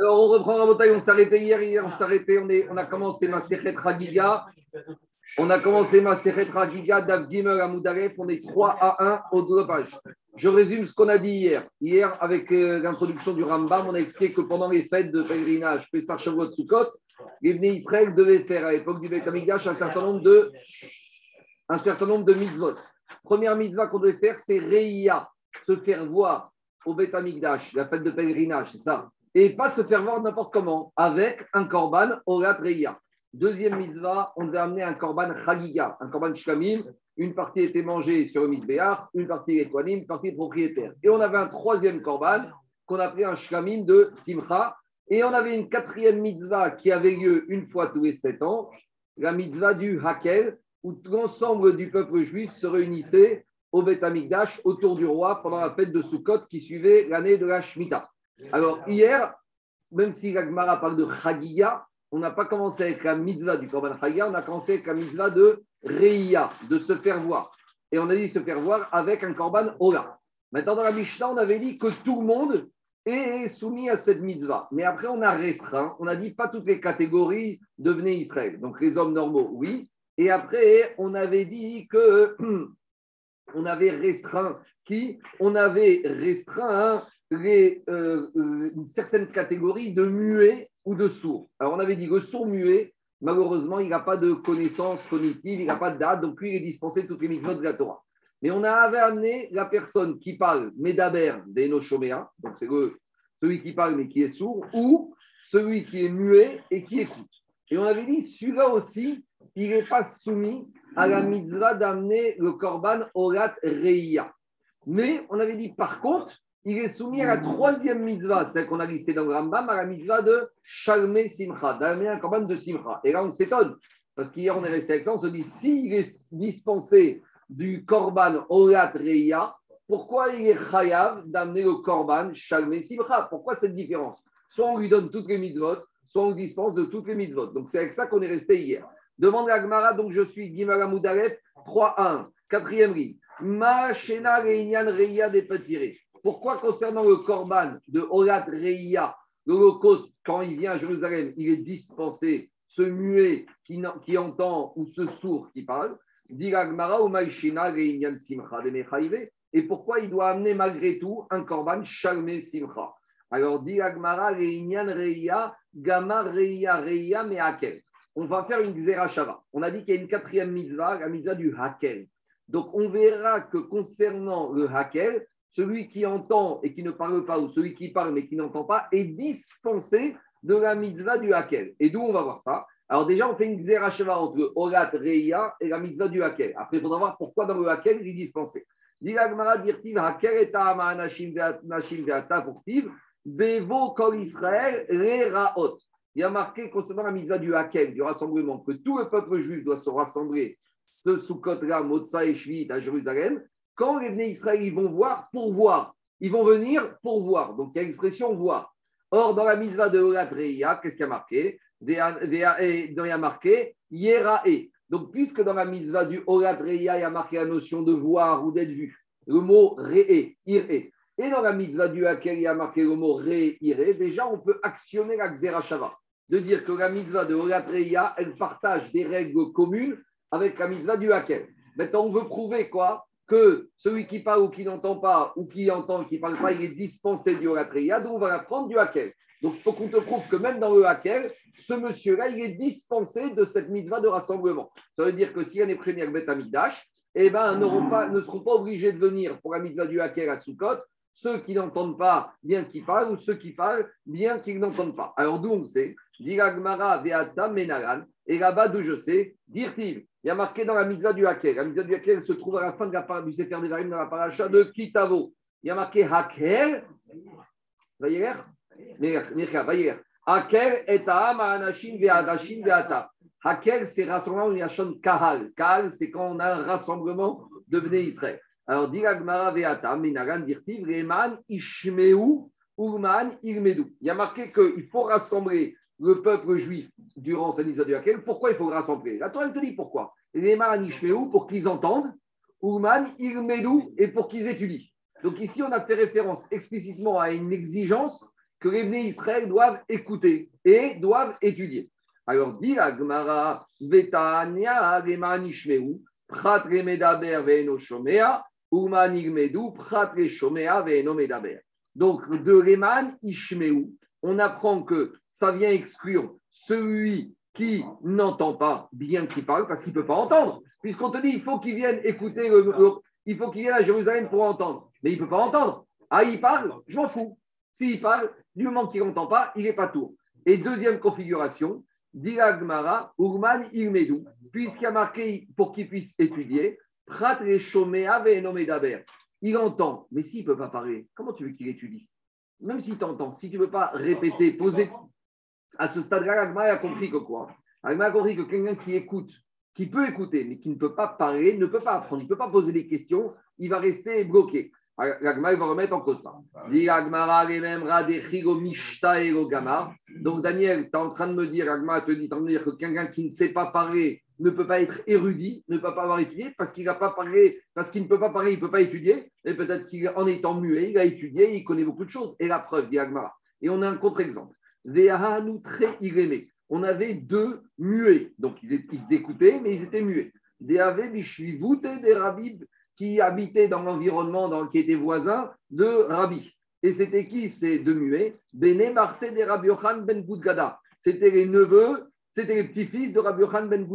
Alors, on reprend la bataille. On s'arrêtait hier. Hier, on s'arrêtait. On, est, on a commencé ma Sechet Ragiga. On a commencé ma Sechet Ragiga d'Avgimel à Moudaref. On est 3 à 1 au dopage. Je résume ce qu'on a dit hier. Hier, avec euh, l'introduction du Rambam, on a expliqué que pendant les fêtes de pèlerinage, Pessah, Shavuot, Sukkot, les Bnei Israël devaient faire à l'époque du Beth Amikdash un certain nombre de, un certain nombre de mitzvot. Première mitzvah qu'on devait faire, c'est Reia, se faire voir au Beth Amikdash, la fête de pèlerinage, c'est ça? Et pas se faire voir n'importe comment, avec un korban Orat Reia. Deuxième mitzvah, on devait amener un korban Chagiga, un korban Shkamim. Une partie était mangée sur le Mizbeach, une partie Etwanim, une partie propriétaire. Et on avait un troisième korban qu'on appelait un Shkamim de Simcha. Et on avait une quatrième mitzvah qui avait lieu une fois tous les sept ans, la mitzvah du Hakel, où l'ensemble du peuple juif se réunissait au Beth autour du roi pendant la fête de Sukkot qui suivait l'année de la Shemitah. Alors hier, même si la Gemara parle de Chagiga, on n'a pas commencé avec la mitzvah du Korban Chagiga, on a commencé avec la mitzvah de Reia, de se faire voir. Et on a dit se faire voir avec un Korban Ola. Maintenant, dans la Mishnah, on avait dit que tout le monde est soumis à cette mitzvah. Mais après, on a restreint, on a dit pas toutes les catégories devenaient Israël. Donc les hommes normaux, oui. Et après, on avait dit que on avait restreint qui? On avait restreint les, euh, euh, une certaine catégorie de muets ou de sourds. Alors, on avait dit que sourd muet, malheureusement, il n'a pas de connaissances cognitives, il n'a pas de date, donc lui, il est dispensé de toutes les mitzvot de la Torah. Mais on avait amené la personne qui parle, Medaber, d'Enochoméa, donc c'est celui qui parle mais qui est sourd, ou celui qui est muet et qui écoute. Et on avait dit, celui-là aussi, il n'est pas soumis à la mitzvah d'amener le korban orat reia. Mais on avait dit, par contre, il est soumis à la troisième mitzvah, celle qu'on a listée dans le Rambam, à la mitzvah de Shalme Simcha, d'amener un korban de Simcha. Et là, on s'étonne, parce qu'hier, on est resté avec ça, on se dit, s'il est dispensé du korban orat reia, pourquoi il est chayav d'amener le korban Shalme Simcha? Pourquoi cette différence? Soit on lui donne toutes les mitzvot, soit on dispense de toutes les mitzvot. Donc c'est avec ça qu'on est resté hier. Demande à Gmara, donc je suis Gimara Moudaref, 3-1, quatrième ligne. Ma Shena Reinyan Reia des Pourquoi concernant le Korban de Olat Reia, l'Holocauste, quand il vient à Jérusalem, il est dispensé, ce muet qui, qui entend ou ce sourd qui parle, Et pourquoi il doit amener malgré tout un Korban Shalme Simcha? Alors dit Agmara Reinyan Reia, Gama on va faire une Xerashava. On a dit qu'il y a une quatrième mitzvah, la mitzvah du Hakel. Donc on verra que concernant le Hakel, celui qui entend et qui ne parle pas, ou celui qui parle mais qui n'entend pas, est dispensé de la mitzvah du Hakel. Et d'où on va voir ça? Alors déjà, on fait une Xerashava entre Orat Reia et la mitzvah du Hakel. Après, il faudra voir pourquoi dans le Hakel, il est dispensé. Il y a marqué concernant la mitzvah du Hakel, du rassemblement, que tout le peuple juif doit se rassembler, ce Sukkot-là, Motsa et Shvit à Jérusalem. Quand les venus Israël, ils vont voir pour voir. Ils vont venir pour voir. Donc, il y a l'expression voir. Or, dans la mitzvah de Olat qu'est-ce qu'il y a marqué? Il y a marqué Yerae. Donc, puisque dans la mitzvah du Olat il y a marqué la notion de voir ou d'être vu, le mot Re'e, Ir'e. Et dans la mitzvah du Hakel, il y a marqué le mot Re'ire. Déjà, on peut actionner la Xerashava de dire que la mitzvah de Reya, elle partage des règles communes avec la mitzvah du Hakel. Maintenant, on veut prouver quoi? Que celui qui parle ou qui n'entend pas, ou qui entend et qui ne parle pas, il est dispensé du Reya, donc on va la prendre du Hakel. Donc, il faut qu'on te prouve que même dans le Hakel, ce monsieur-là, il est dispensé de cette mitzvah de rassemblement. Ça veut dire que si l'année première, Beth Amidash, eh ben, ne seront pas obligés de venir pour la mitzvah du Hakel à Sukkot, ceux qui n'entendent pas, bien qu'ils parlent, ou ceux qui parlent, bien qu'ils n'entendent pas. Alors, on sait Diragmara Veata Menaran. Et là-bas, d'où je sais, Dirtiv. Il y a marqué dans la mitzvah du Hakel. La mitzvah du Hakel se trouve à la fin de la, du Sefer dans la paracha de Kitavo. Il y a marqué Hakel. Vayer. Hakel et Aham Anashim Ve'adashim Ve'ata. Hakel, c'est rassemblement Yachon Kahal. Kahal, c'est quand on a un rassemblement de Israël. Alors, Diragmara Veata Menaran Dirtiv Reman Ishmeu Urman Irmedou. Il y a marqué qu'il faut rassembler le peuple juif durant sa mitzvah du Hakel, pourquoi il faut rassembler? La Torah, te dit pourquoi. Les pour qu'ils entendent, Ouman, Irmedou, et pour qu'ils étudient. Donc ici, on a fait référence explicitement à une exigence que les Bnei Israël doivent écouter et doivent étudier. Alors, dit Agmara, Vetania, Remanishmeu, Prat Remedaber Veno Shomea, Umanigmedu, Prat Shomea Veno Medaber. Donc, de Reman Ishmeu, on apprend que ça vient exclure celui qui n'entend pas bien qu'il parle parce qu'il ne peut pas entendre. Puisqu'on te dit, il faut qu'il vienne écouter, il faut qu'il vienne à Jérusalem pour entendre. Mais il ne peut pas entendre. Ah, il parle, je m'en fous. S'il parle, du moment qu'il n'entend pas, il n'est pas tour. Et deuxième configuration, Diragmara, Urman Ilmedou, puisqu'il a marqué pour qu'il puisse étudier, Prat Il entend, mais s'il ne peut pas parler, comment tu veux qu'il étudie? Même s'il t'entend, si tu ne veux pas répéter, poser. À ce stade-là, Agma a compris que quoi? Agma a compris que quelqu'un qui écoute, qui peut écouter, mais qui ne peut pas parler, ne peut pas apprendre, il ne peut pas poser des questions, il va rester bloqué. L'agma, va remettre en cause ça. Donc, Daniel, tu es en train de me dire, l'agma te dit, en train de dire que quelqu'un qui ne sait pas parler ne peut pas être érudit, ne peut pas avoir étudié, parce qu'il n'a pas parlé, parce qu'il ne peut pas parler, il ne peut pas étudier, et peut-être qu'en étant muet, il a étudié, il connaît beaucoup de choses. Et la preuve, dit. Et on a un contre-exemple. On avait deux muets, donc ils, écoutaient, mais ils étaient muets. Des des rabib qui habitaient dans l'environnement qui était voisin de Rabbi. Et c'était qui ces deux muets? Bene Marte de Rabbi Yochan ben Goudgada. C'était les neveux, c'était les petits-fils de Rabbi Yochan ben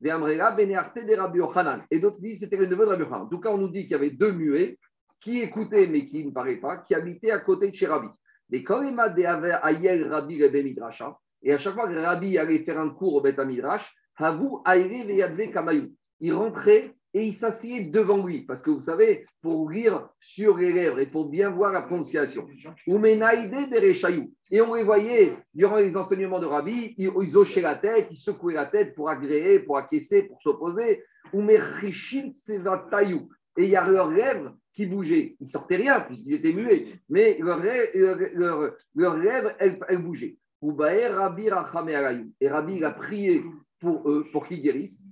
de Yochanan. Et d'autres disent c'était les neveux de Rabbi Yochanan. En tout cas, on nous dit qu'il y avait deux muets qui écoutaient mais qui ne parlaient pas, qui habitaient à côté de chez Rabbi. Mais quand m'a Ayel Rabbi Midrasha, et à chaque fois que Rabbi allait faire un cours au Bet Midrash, Havu Kamayou. Il rentrait et il s'asseyait devant lui. Parce que vous savez, pour lire sur les lèvres et pour bien voir la prononciation. Et on les voyait, durant les enseignements de Rabbi, ils, hochaient la tête, ils secouaient la tête pour agréer, pour acquiescer, pour s'opposer. Et il y a leurs lèvres qui bougeaient. Ils ne sortaient rien puisqu'ils étaient muets, mais leurs lèvres, elles, bougeaient. Et Rabbi a prié pour eux, pour qu'ils guérissent.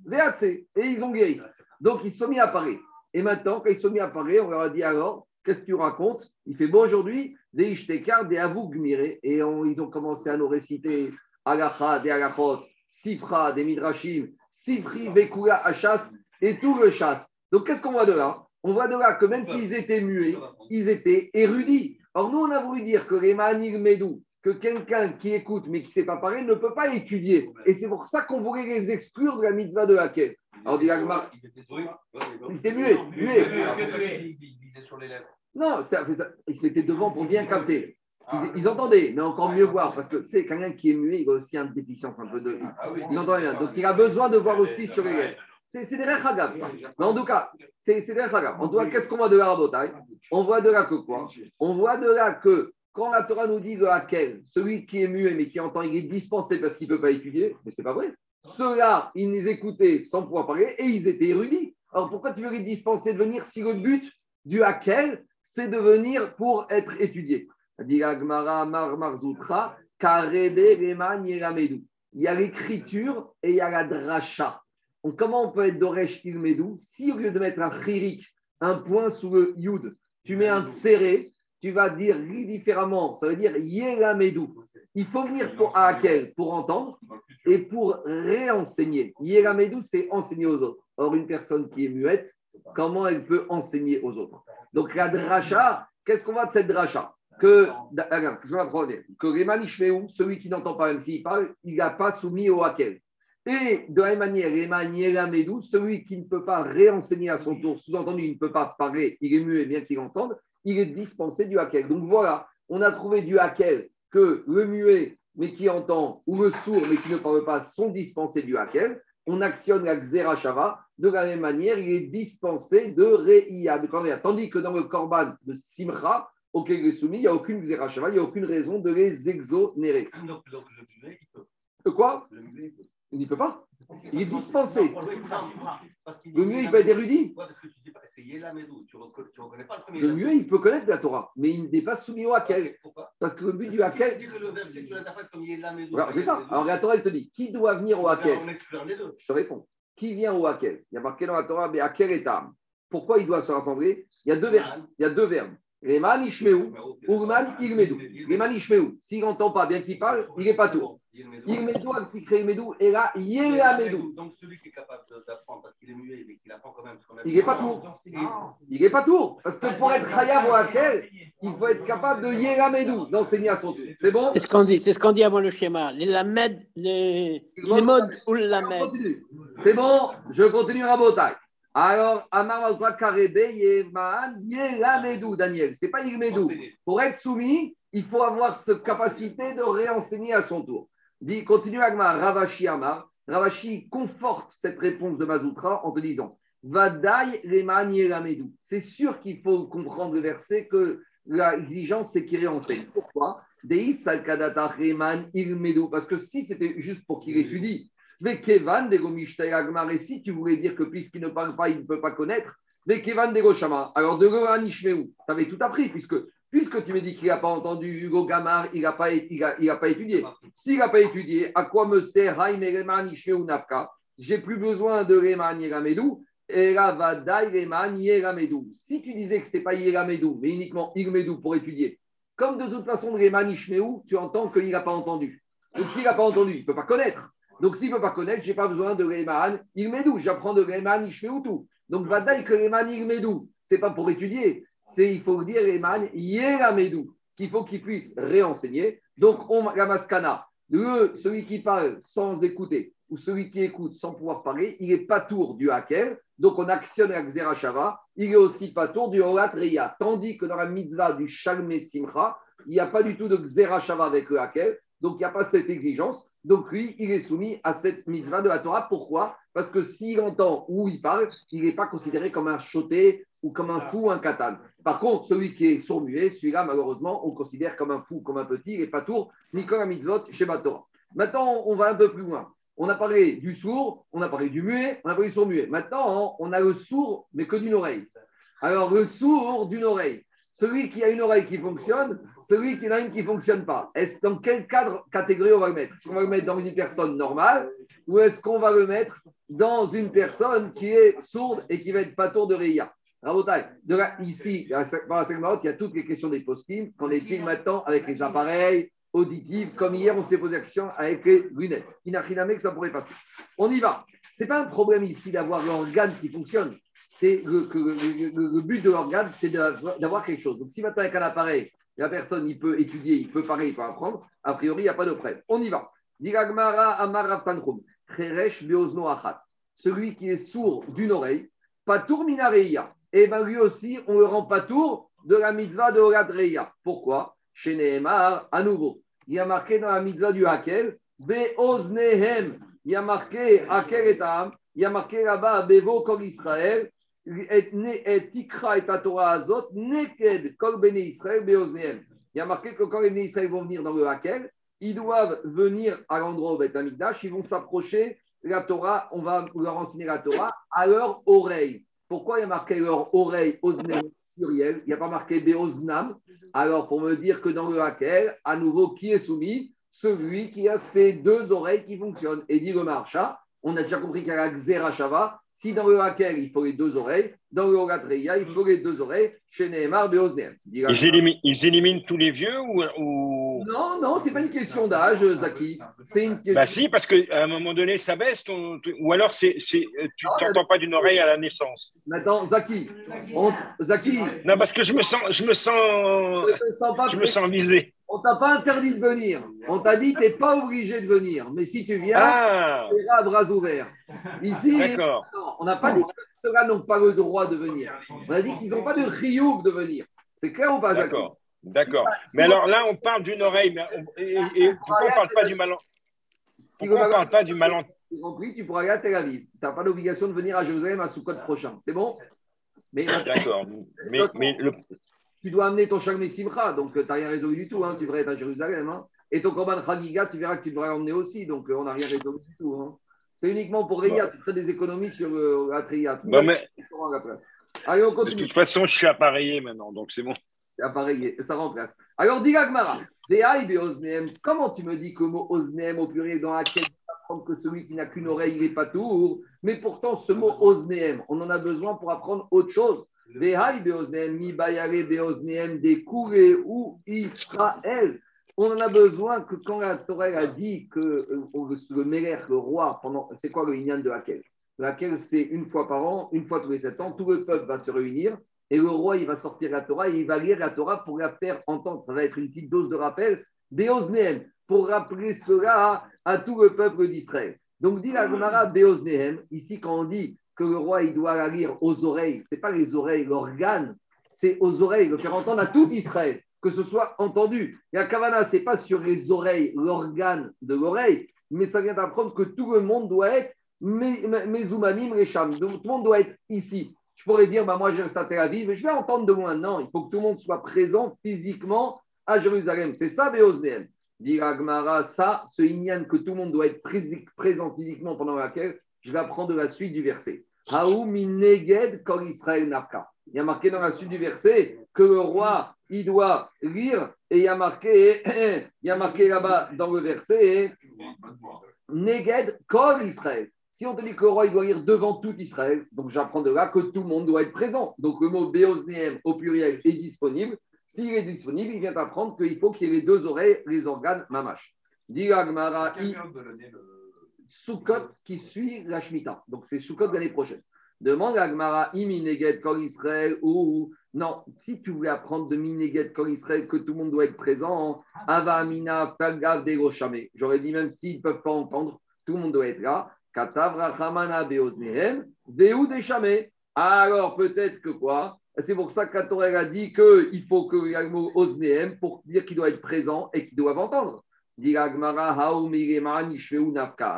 Et ils ont guéri. Donc, ils se sont mis à parler. Et maintenant, quand ils se sont mis à parler, on leur a dit alors, qu'est-ce que tu racontes? Il fait bon aujourd'hui, des ishtekar, des avougmiré. Et ils ont commencé à nous réciter agacha, des agachot, sifra, des midrashim, sifri, bekula, achas, et tout le chasse. Donc, qu'est-ce qu'on voit de là? On voit de là que même s'ils étaient muets, ils étaient érudits. Or, nous, on a voulu dire que les manil medou, que quelqu'un qui écoute mais qui ne sait pas parler ne peut pas étudier. Et c'est pour ça qu'on voulait les exclure de la mitzvah de laquelle alors, dit Agmar. Ils étaient muets. Ils sur les lèvres. Non, ils s'étaient devant pour bien capter. Ils, entendaient, mais encore mieux voir, parce que tu sais, quelqu'un qui est muet, il a aussi un déficience un peu de. Il entend rien. Donc il a besoin de voir aussi sur les lèvres. C'est des rechagab, ça. Mais en tout cas, c'est des rechagab. En tout cas, qu'est-ce qu'on voit de la rabotaille On voit de là que quoi On voit de là que quand la Torah nous dit de laquelle celui qui est muet mais qui entend, il est dispensé parce qu'il ne peut pas étudier, mais c'est pas vrai. Ceux-là, ils les écoutaient sans pouvoir parler et ils étaient érudits. Alors pourquoi tu veux les dispenser de venir si le but du Hakel, c'est de venir pour être étudié? Il y a l'écriture et il y a la dracha. Donc, comment on peut être Doresh Ilmedou si au lieu de mettre un chirik, un point sous le yud, tu mets un tséré, tu vas dire différemment, ça veut dire Yelamedou. Il faut venir pour, à Akel pour entendre et pour réenseigner. Yelamedou, c'est enseigner aux autres. Or, une personne qui est muette, comment elle peut enseigner aux autres? Donc, la dracha, qu'est-ce qu'on voit de cette dracha? Que, que celui qui n'entend pas, même s'il parle, il n'a pas soumis au Akel. Et de la même manière, Yelamedou, celui qui ne peut pas réenseigner à son tour, sous-entendu, il ne peut pas parler, il est muet bien qu'il entende, il est dispensé du hakel. Donc voilà, on a trouvé du hakel que le muet, mais qui entend, ou le sourd, mais qui ne parle pas, sont dispensés du hakel. On actionne la xerashava. De la même manière, il est dispensé de re'ia, de Tandis que dans le korban de simcha, auquel il est soumis, il n'y a aucune xerashava, il n'y a aucune raison de les exonérer. Donc, le il peut. Quoi? Il n'y peut pas? Il est dispensé. Le mieux, il peut être érudit. Le mieux, il peut connaître la Torah, mais il n'est pas soumis au Hakel. Parce que le but du Hakel. C'est ça. Alors la Torah, elle te dit qui doit venir au Hakel Je te réponds. Qui vient au Hakel Il y a marqué dans la Torah, mais Hakel est âme. Pourquoi il doit se rassembler il y, a deux verbes. il y a deux verbes. Reman Ishmeu, Urman Irmedou. Reman Ishmeu, s'il n'entend pas bien qu'il parle, il n'est pas tour. Irmedou, Altikre Irmedou, et là, Yelamedou. Donc celui qui est capable d'apprendre parce qu'il est muet mais qu'il apprend quand même. Il n'est pas tour. Il n'est pas tour. Parce que pour être Chayav ou Akel, il faut être capable de Yelamedou, d'enseigner à son tour. C'est bon? C'est ce qu'on dit, c'est ce qu'on dit avant le schéma. Les lamed, les, les modes ou le Je lamed. C'est bon, je continue à Botaï. Alors, Amar Mazra Karebe Yeman Yelamedou, Daniel. C'est pas. Enseigner. Pour être soumis, il faut avoir cette capacité de réenseigner à son tour. Dit, continue Agmar, Ravashi Amar. Ravashi conforte cette réponse de Mazoutra en te disant Vadaï Reman Yelamedou. C'est sûr qu'il faut comprendre le verset que l'exigence, c'est qu'il réenseigne. Pourquoi? Deis Salkadata Reman Irmedou. Parce que si c'était juste pour qu'il étudie, mais Kevan Agmar, et si tu voulais dire que puisqu'il ne parle pas, il ne peut pas connaître, mais Kevan Dego Shama. Alors de Gohan tu avais tout appris, puisque, puisque tu me dis qu'il n'a pas entendu Hugo Gamar, il n'a pas, il a- il étudié. S'il n'a pas étudié, à quoi me sert Haïm Reman Ishmeu Nafka J'ai plus besoin de Reman Yeramedou. Vadaï Reman Yeramedou. Si tu disais que ce n'était pas Yeramedou, mais uniquement Irmedou pour étudier, comme de toute façon, Reman Ishmeu, tu entends qu'il n'a pas entendu. Donc s'il n'a pas entendu, il ne peut pas connaître. Donc s'il ne peut pas connaître, je n'ai pas besoin de Reman Irmedou. J'apprends de Reman Ishmeu tout. Donc Vadaï que Reman Irmedou, ce n'est pas pour étudier. C'est, il faut dire Reman Yeramedou, qu'il faut qu'il puisse réenseigner. Donc on, la maskana, le, celui qui parle sans écouter ou celui qui écoute sans pouvoir parler, il n'est pas tour du hacker. Donc on actionne la Xerashava. Il est aussi pas tour du Horat Reya. Tandis que dans la mitzvah du Shalme Simcha, il n'y a pas du tout de Xerashava avec le hacker. Donc il n'y a pas cette exigence. Donc lui, il est soumis à cette mitzvah de la Torah. Pourquoi? Parce que s'il entend ou il parle, il n'est pas considéré comme un choté ou comme un fou, un katan. Par contre, celui qui est sourd-muet, celui-là, malheureusement, on considère comme un fou, comme un petit, n'est pas tour, ni comme un mitzvot chez Torah. Maintenant, on va un peu plus loin. On a parlé du sourd, on a parlé du muet, on a parlé du sourd-muet. Maintenant, on a le sourd, mais que d'une oreille. Alors, le sourd d'une oreille, celui qui a une oreille qui fonctionne, celui qui en a une qui ne fonctionne pas. Est-ce dans quel cadre, catégorie on va le mettre? Est-ce qu'on va le mettre dans une personne normale ou est-ce qu'on va le mettre dans une personne qui est sourde et qui va être pas tour de Rabotai, de là, ici, dans la Maroc, il y a toutes les questions des postines qu'on étudie maintenant avec les appareils auditifs, comme hier, on s'est posé la question avec les lunettes. Inachiname que ça pourrait passer. On y va. Ce n'est pas un problème ici d'avoir l'organe qui fonctionne. C'est le, le- le- le but de l'organe, c'est d'avoir quelque chose. Donc, si maintenant avec un appareil, la personne, il peut étudier, il peut parler, il peut apprendre, a priori, il n'y a pas de preuve. On y va. Celui qui est sourd d'une oreille, Patour Minareya. Et bien lui aussi, on le rend Patour de la mitzvah de Horat Reya. Pourquoi? Chez Nehemar, à nouveau. Il y a marqué dans la mitzvah du Hakel, Beoznehem. Il y a marqué Hakel et Tam. Il y a marqué là-bas, Bevo Kol Israël. Et ne- Tikra et Torah Azot, Neked Kol Bene Israël, Beoznehem. Il y a marqué que quand les Bene Israël vont venir dans le Hakel, ils doivent venir à l'endroit où est Amikdash, ils vont s'approcher la Torah, on va leur enseigner la Torah à leur oreille. Pourquoi il y a marqué leur oreille, osnem, pluriel? Il n'y a pas marqué beoznam. Alors, pour me dire que dans le hakel, à nouveau, qui est soumis? Celui qui a ses deux oreilles qui fonctionnent. Et dit le marcha, on a déjà compris qu'il y a la xerashava. Si dans le hakel, il faut les deux oreilles, dans le hogatreya, il faut les deux oreilles. Chez Nehemar, la- Ils éliminent, ils éliminent tous les vieux ou, ou- Non, non, c'est pas une question d'âge, Zaki. C'est une question. Bah si, parce qu'à un moment donné, ça baisse. ton- Ou alors, c'est, c'est, tu t'entends pas d'une oreille à la naissance. Maintenant, Zaki, on- Zaki, Non, parce que je me sens, je me sens, je me sens visé. On t'a pas interdit de venir. On t'a dit, tu n'es pas obligé de venir. Mais si tu viens, Ah, tu iras à bras ouverts. Ici, non, on n'a pas dit que ceux-là n'ont pas le droit de venir. On a dit qu'ils n'ont pas de riouf de venir. C'est clair ou pas, Jacques D'accord. D'accord. Mais alors là, on parle d'une oreille. Mais on- et, et pourquoi on parle pas du mal Si Pourquoi on parle pas du mal Tu compris, tu pourras aller à Tel Aviv. Tu n'as pas l'obligation de venir à Jérusalem à Soukot prochain. C'est bon? Mais D'accord. Mais, mais le, tu dois amener ton Shalmei Simcha, donc tu n'as rien résolu du tout. Hein. Tu devrais être à Jérusalem. hein. Et ton Korban Chagiga, tu verras que tu devrais l'emmener aussi. Donc euh, on n'a rien résolu du tout. hein. C'est uniquement pour Réa. Tu ferais des économies sur euh, la Triya. bon, mais à la place. Allez, on de continue. toute façon, je suis appareillé maintenant, donc c'est bon. C'est appareillé, ça remplace. Alors, dis Gmara, comment tu me dis que le mot osnem au pluriel dans laquelle tu apprends que celui qui n'a qu'une oreille, il n'est pas tour, mais pourtant ce mot osnem, on en a besoin pour apprendre autre chose. Israël. On en a besoin que quand la Torah a dit que euh, le, le roi, pendant, c'est quoi le Inyan de laquelle Laquelle c'est une fois par an, une fois tous les sept ans, tout le peuple va se réunir et le roi va sortir la Torah et il va lire la Torah pour la faire entendre. Ça va être une petite dose de rappel, Beoznehem, pour rappeler cela à, tout le peuple d'Israël. Donc dit la Gemara Beoznehem, ici quand on dit que le roi doit la lire aux oreilles, c'est pas les oreilles, l'organe, c'est aux oreilles, le faire entendre à tout Israël que ce soit entendu. Et la kavana, ce n'est pas sur les oreilles, l'organe de l'oreille, mais ça vient d'apprendre que tout le monde doit être Mezoumanim Recham. Tout le monde doit être ici. Je pourrais dire, bah, moi j'ai un Tel Aviv, je vais entendre de loin. Non, il faut que tout le monde soit présent physiquement à Jérusalem. C'est ça, Béosnéen. Dit Agmara, ça, ce Inyan que tout le monde doit être présent physiquement pendant laquelle je vais apprendre la suite du verset. Haou mineged kol Israël nafka. Il y a marqué dans la suite du verset que le roi il doit lire, et il y a marqué, il y a marqué là-bas dans le verset, Neged Kol Israël. Si on te dit que le roi il doit lire devant tout Israël, donc j'apprends de là que tout le monde doit être présent. Donc le mot Beosneem au pluriel est disponible. S'il est disponible, il vient apprendre qu'il faut qu'il y ait les deux oreilles, les organes mamash. Sukkot qui suit la Shemitah. Donc c'est Sukkot l'année prochaine. Demande à Gmara, Imi Neged Kol Israël ou non, si tu voulais apprendre de Mineget Kol Israël que tout le monde doit être présent, Ava Amina Pagav Degoshame. J'aurais dit même s'ils ne peuvent pas entendre, tout le monde doit être là. Katavra Hamana Beoznehem, Deu Deshame. Alors peut-être que quoi? C'est pour ça que a dit qu'il faut que le mot pour dire qu'il doit être présent et qu'ils doivent entendre.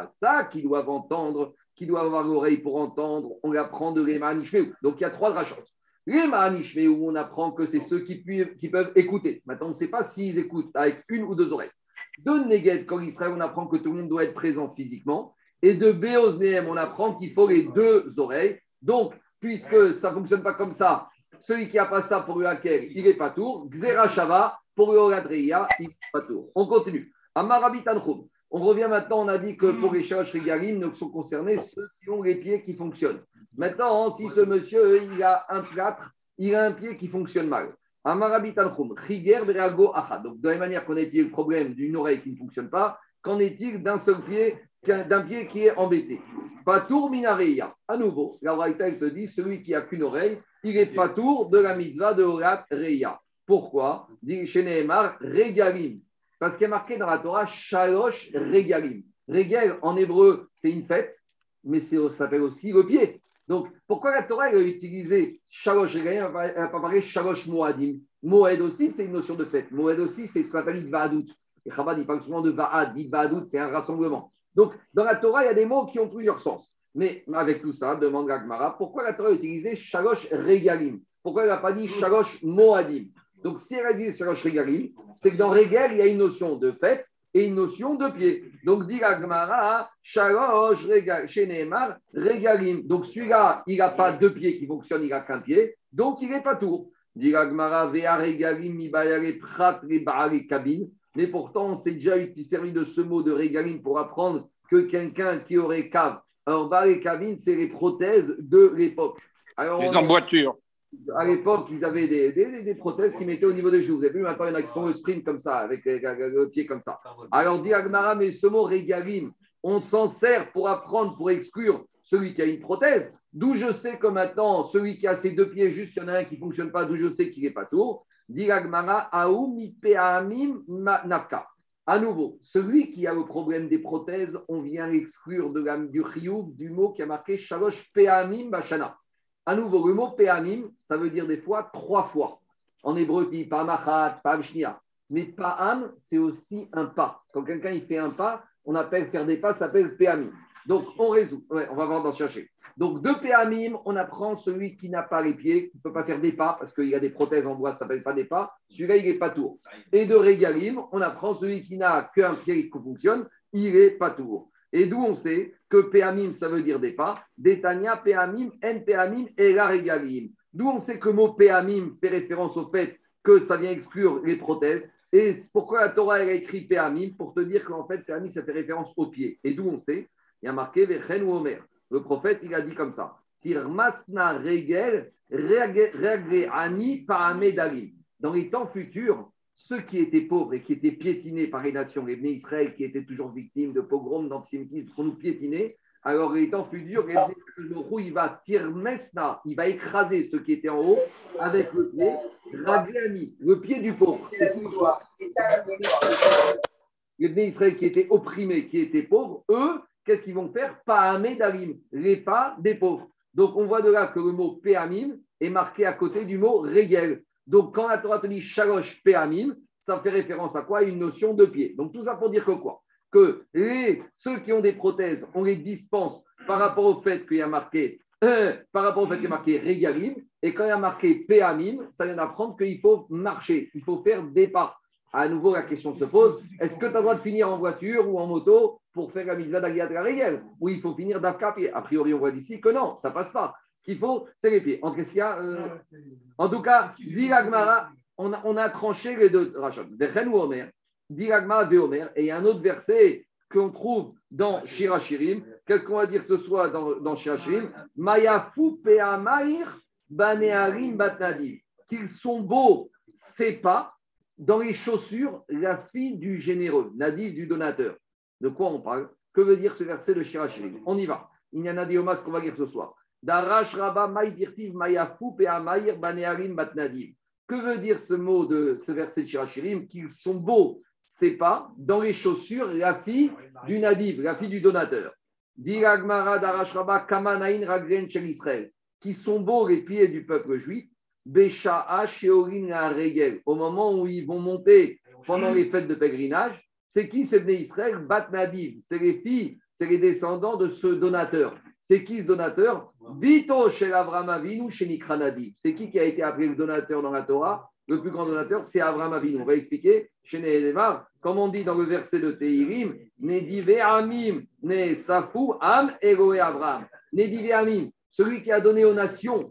Ça qu'ils doivent entendre, qu'ils doivent avoir l'oreille pour entendre, on apprend de l'Emanishveu. Donc il y a trois rachats. Les où on apprend que c'est ceux qui, peuvent écouter. Maintenant, on ne sait pas s'ils écoutent avec une ou deux oreilles. De Neged, quand Israël, on apprend que tout le monde doit être présent physiquement. Et de Beozneem, on apprend qu'il faut les deux oreilles. Donc, puisque ça ne fonctionne pas comme ça, celui qui n'a pas ça pour le hacker, il n'est pas tour. Xera Shava, pour le il n'est pas tour. On continue. On revient maintenant, on a dit que pour les Shalosh Regalim ne sont concernés ceux qui ont les pieds qui fonctionnent. Maintenant, si ce monsieur, il a un plâtre, il a un pied qui fonctionne mal. Donc, de la même manière qu'on a dit le problème d'une oreille qui ne fonctionne pas, qu'en est-il d'un seul pied, d'un pied qui est embêté? Patour minareya. À nouveau, la Braïta te dit celui qui a qu'une oreille, il est patour de la mitzvah de Orat Reya. Pourquoi? Dit regalim. Parce qu'il est marqué dans la Torah, shalosh regalim. Regal, en hébreu, c'est une fête, mais ça s'appelle aussi le pied. Donc, pourquoi la Torah a utilisé Shalosh elle n'a pas parlé Shalosh Moadim? Moed aussi, c'est une notion de fête. Moed aussi, c'est ce qu'on appelle Idva'adout. Et Chabad, il parle souvent de Va'ad. Idva'adout, c'est un rassemblement. Donc, dans la Torah, il y a des mots qui ont plusieurs sens. Mais avec tout ça, demande Gagmara, pourquoi la Torah a utilisé Shalosh Regalim? Pourquoi elle n'a pas dit Shalosh Moadim? Donc, si elle a dit Regalim, c'est que dans Regal, il y a une notion de fête et une notion de pied. Donc, dit Agmara, Shalosh, chez Neymar, Regalim. Donc, celui-là, il n'a pas deux pieds qui fonctionnent, il n'a qu'un pied. Donc, il n'est pas tour. Dit Agmara, Vea Regalim, Mibayare, Prat, Kabin. Mais pourtant, on s'est déjà servi de ce mot de Regalim pour apprendre que quelqu'un qui aurait cave. Alors, Baré Kabin, c'est les prothèses de l'époque. Les emboîtures à l'époque, ils avaient des, des, prothèses qu'ils mettaient au niveau des genoux. Vous avez vu, maintenant, il y en qui sprint comme ça, avec le pied comme ça. Alors, dit Agmara, mais ce mot régalim, on s'en sert pour apprendre, pour exclure celui qui a une prothèse. D'où je sais que maintenant, celui qui a ses deux pieds, juste, il y en a un qui ne fonctionne pas, d'où je sais qu'il n'est pas tour. Dit Agmara, Aoumi Nafka. À nouveau, celui qui a le problème des prothèses, on vient l'exclure du chiouf, du mot qui a marqué Shalosh Peamim Bashana. À nouveau, le mot Pe'amim, ça veut dire des fois trois fois. En hébreu, dit Pamachat, Pamshnia. Mais Pa'am, c'est aussi un pas. Quand quelqu'un il fait un pas, on appelle faire des pas, ça s'appelle Pe'amim. Donc, on résout. on va voir d'en chercher. Donc, de Péamim, on apprend celui qui n'a pas les pieds, qui ne peut pas faire des pas, parce qu'il y a des prothèses en bois, ça ne s'appelle pas des pas. Celui-là, il n'est pas tour. Et de Régalim, on apprend celui qui n'a qu'un pied qui fonctionne, il n'est pas tour. Et d'où on sait que Péamim, ça veut dire des pas. Détania, Péamim, En Péamim et la Régalim. D'où on sait que le mot Péamim fait référence au fait que ça vient exclure les prothèses. Et pourquoi la Torah a écrit Péamim Pour te dire qu'en fait, Péamim, ça fait référence aux pieds. Et d'où on sait Il y a marqué Vechen ou Omer. Le prophète, il a dit comme ça. tirmasna regel ani paamedalim. Dans les temps futurs, ceux qui étaient pauvres et qui étaient piétinés par les nations, les Bnei Israël qui étaient toujours victimes de pogroms, d'antisémitisme, qu'on nous piétinait, alors les temps futurs, le il va tirmesna, il va écraser ceux qui étaient en haut avec le pied, ragléani, le pied du pauvre. Les Bnei Israël qui étaient opprimés, qui étaient pauvres, eux, qu'est-ce qu'ils vont faire? Paamedalim, les pas des pauvres. Donc on voit de là que le mot Péamim est marqué à côté du mot Régel. Donc quand la Torah te dit Shalosh Péamim, ça fait référence à quoi? Une notion de pied. Donc tout ça pour dire que quoi? Que ceux qui ont des prothèses, on les dispense par rapport au fait qu'il y a marqué euh, par rapport au fait qu'il y a marqué Régalim, et quand il y a marqué Péamim, ça vient d'apprendre qu'il faut marcher, il faut faire des pas. À nouveau, la question se pose est-ce que tu as le droit de finir en voiture ou en moto pour faire la mitzvah d'Agiyat Régel Ou il faut finir d'Afka A priori, on voit d'ici que non, ça passe pas. Ce qu'il faut, c'est les pieds. En, euh, en tout cas, dit on a, on a tranché les deux rachats. ou Omer, dit de Omer, et il y a un autre verset qu'on trouve dans Shirachirim. Qu'est-ce qu'on va dire ce soir dans, dans Shirachirim Mayafu Peamair Banearim Batnadim. Qu'ils sont beaux, c'est pas dans les chaussures la fille du généreux, Nadiv du donateur. De quoi on parle? Que veut dire ce verset de Shirachirim On y va. Il y a Nadiomas qu'on va dire ce soir. Darash Rabba Maïdirtiv Mayafu Peamair Banearim Batnadim. Que veut dire ce mot de ce verset de Shirachirim Qu'ils sont beaux, c'est pas dans les chaussures la fille du Nadiv, la fille du donateur. Diragmara Darash Rabba Kamanain Ragren Israël. Qui sont beaux les pieds du peuple juif au moment où ils vont monter pendant les fêtes de pèlerinage, c'est qui c'est Israël? Bat Nadiv. C'est les filles, c'est les descendants de ce donateur. C'est qui ce donateur Vito chez Avram Avinu chez Nikra Nadiv. C'est qui qui a été appelé le donateur dans la Torah Le plus grand donateur, c'est Avram Avinu. On va expliquer chez Nehemar, comme on dit dans le verset de Tehirim, Nedive Amim, Ne Safu Am Egoe Avram. Nedive Amim, celui qui a donné aux nations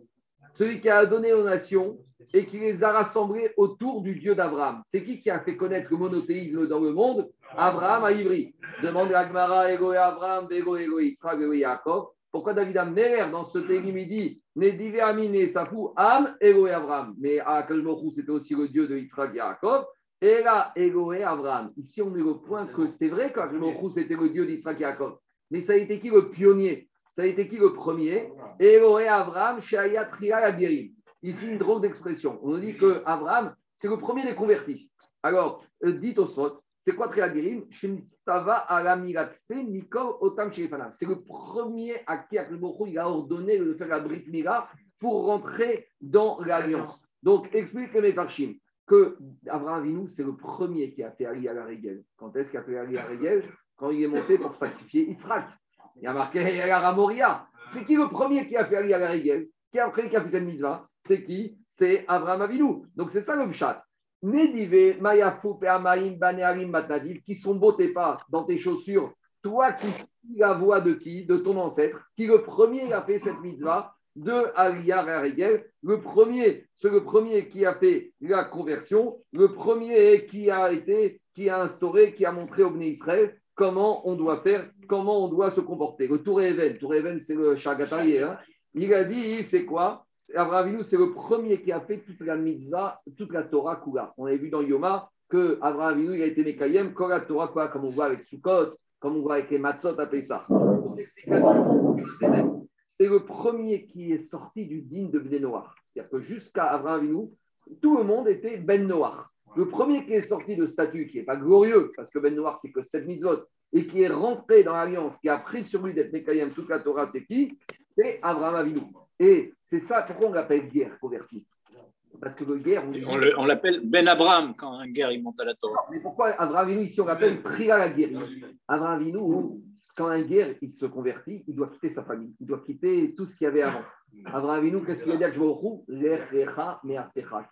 celui qui a donné aux nations et qui les a rassemblés autour du Dieu d'Abraham. C'est qui qui a fait connaître le monothéisme dans le monde? Abraham à Ivry. Demande à Agmara, Ego et Abraham, Ego, Ego, Yitzhak, Ego, Yaakov. Pourquoi David Amner, dans ce télim, il dit Ne Amine, Safou, Am, Ego et Abraham. Mais à Kalmochou, c'était aussi le Dieu de Yitzhak Yaakov. Et là, Ego et Abraham. Ici, on met le point que c'est vrai qu'Akalmochou, c'était le Dieu d'Yitzhak Yaakov. Mais ça a été qui le pionnier? Ça a été qui le premier? Eloé Avram, Shaya Tria Abirim. Ici, une drôle d'expression. On nous dit que Avram, c'est le premier des convertis. Alors, euh, dites au Sot, c'est quoi Tria Abirim C'est le premier à qui il a ordonné de faire la Brit Mila pour rentrer dans l'alliance. Donc, expliquez-moi par que Abraham Avinu, c'est le premier qui a fait Ali à la Régel. Quand est-ce qu'il a fait Ali à la Régel? Quand il est monté pour sacrifier Yitzhak. Il y a marqué Ramoria. C'est qui le premier qui a fait Ali à la Régel? Qui a fait cette mitzvah? C'est qui? C'est Abraham Avinu. Donc c'est ça le chat. Nedive, Mayafu, Peamaim, Banearim, Matnadiv, qui sont beaux tes pas dans tes chaussures. Toi qui suis la voix de qui? De ton ancêtre, qui le premier a fait cette mitzvah de Aliyah Regel. Le premier, c'est le premier qui a fait la conversion, le premier qui a été, qui a instauré, qui a montré au Bnei Israël comment on doit faire, comment on doit se comporter. Le Tour Even, Tour Even, c'est le Chagatarié. Hein. Il a dit, c'est quoi? Abraham c'est le premier qui a fait toute la mitzvah, toute la Torah Kula. On avait vu dans Yoma que Abraham il a été Mekayem, quand Torah quoi, comme on voit avec Sukkot, comme on voit avec les Matzot à Pessah. C'est le premier qui est sorti du digne de Ben Noir. C'est-à-dire que jusqu'à Abraham tout le monde était Ben Noir. Le premier qui est sorti de statut, qui n'est pas glorieux, parce que Ben Noir, c'est que 7 mitzvot, et qui est rentré dans l'alliance, qui a pris sur lui d'être Mekayem toute la Torah, c'est qui? C'est Abraham Avinu. Et c'est ça, pourquoi on l'appelle guerre convertie Parce que le guerre. On, l'appelle Ben Abraham quand un guerre il monte à la Torah. mais pourquoi Abraham Avinu, ici on l'appelle Priya la guerre Abraham Avinu, quand un guerre il se convertit, il doit quitter sa famille, il doit quitter tout ce qu'il y avait avant. Abraham Avinu, qu'est-ce qu'il a dit à Jvohu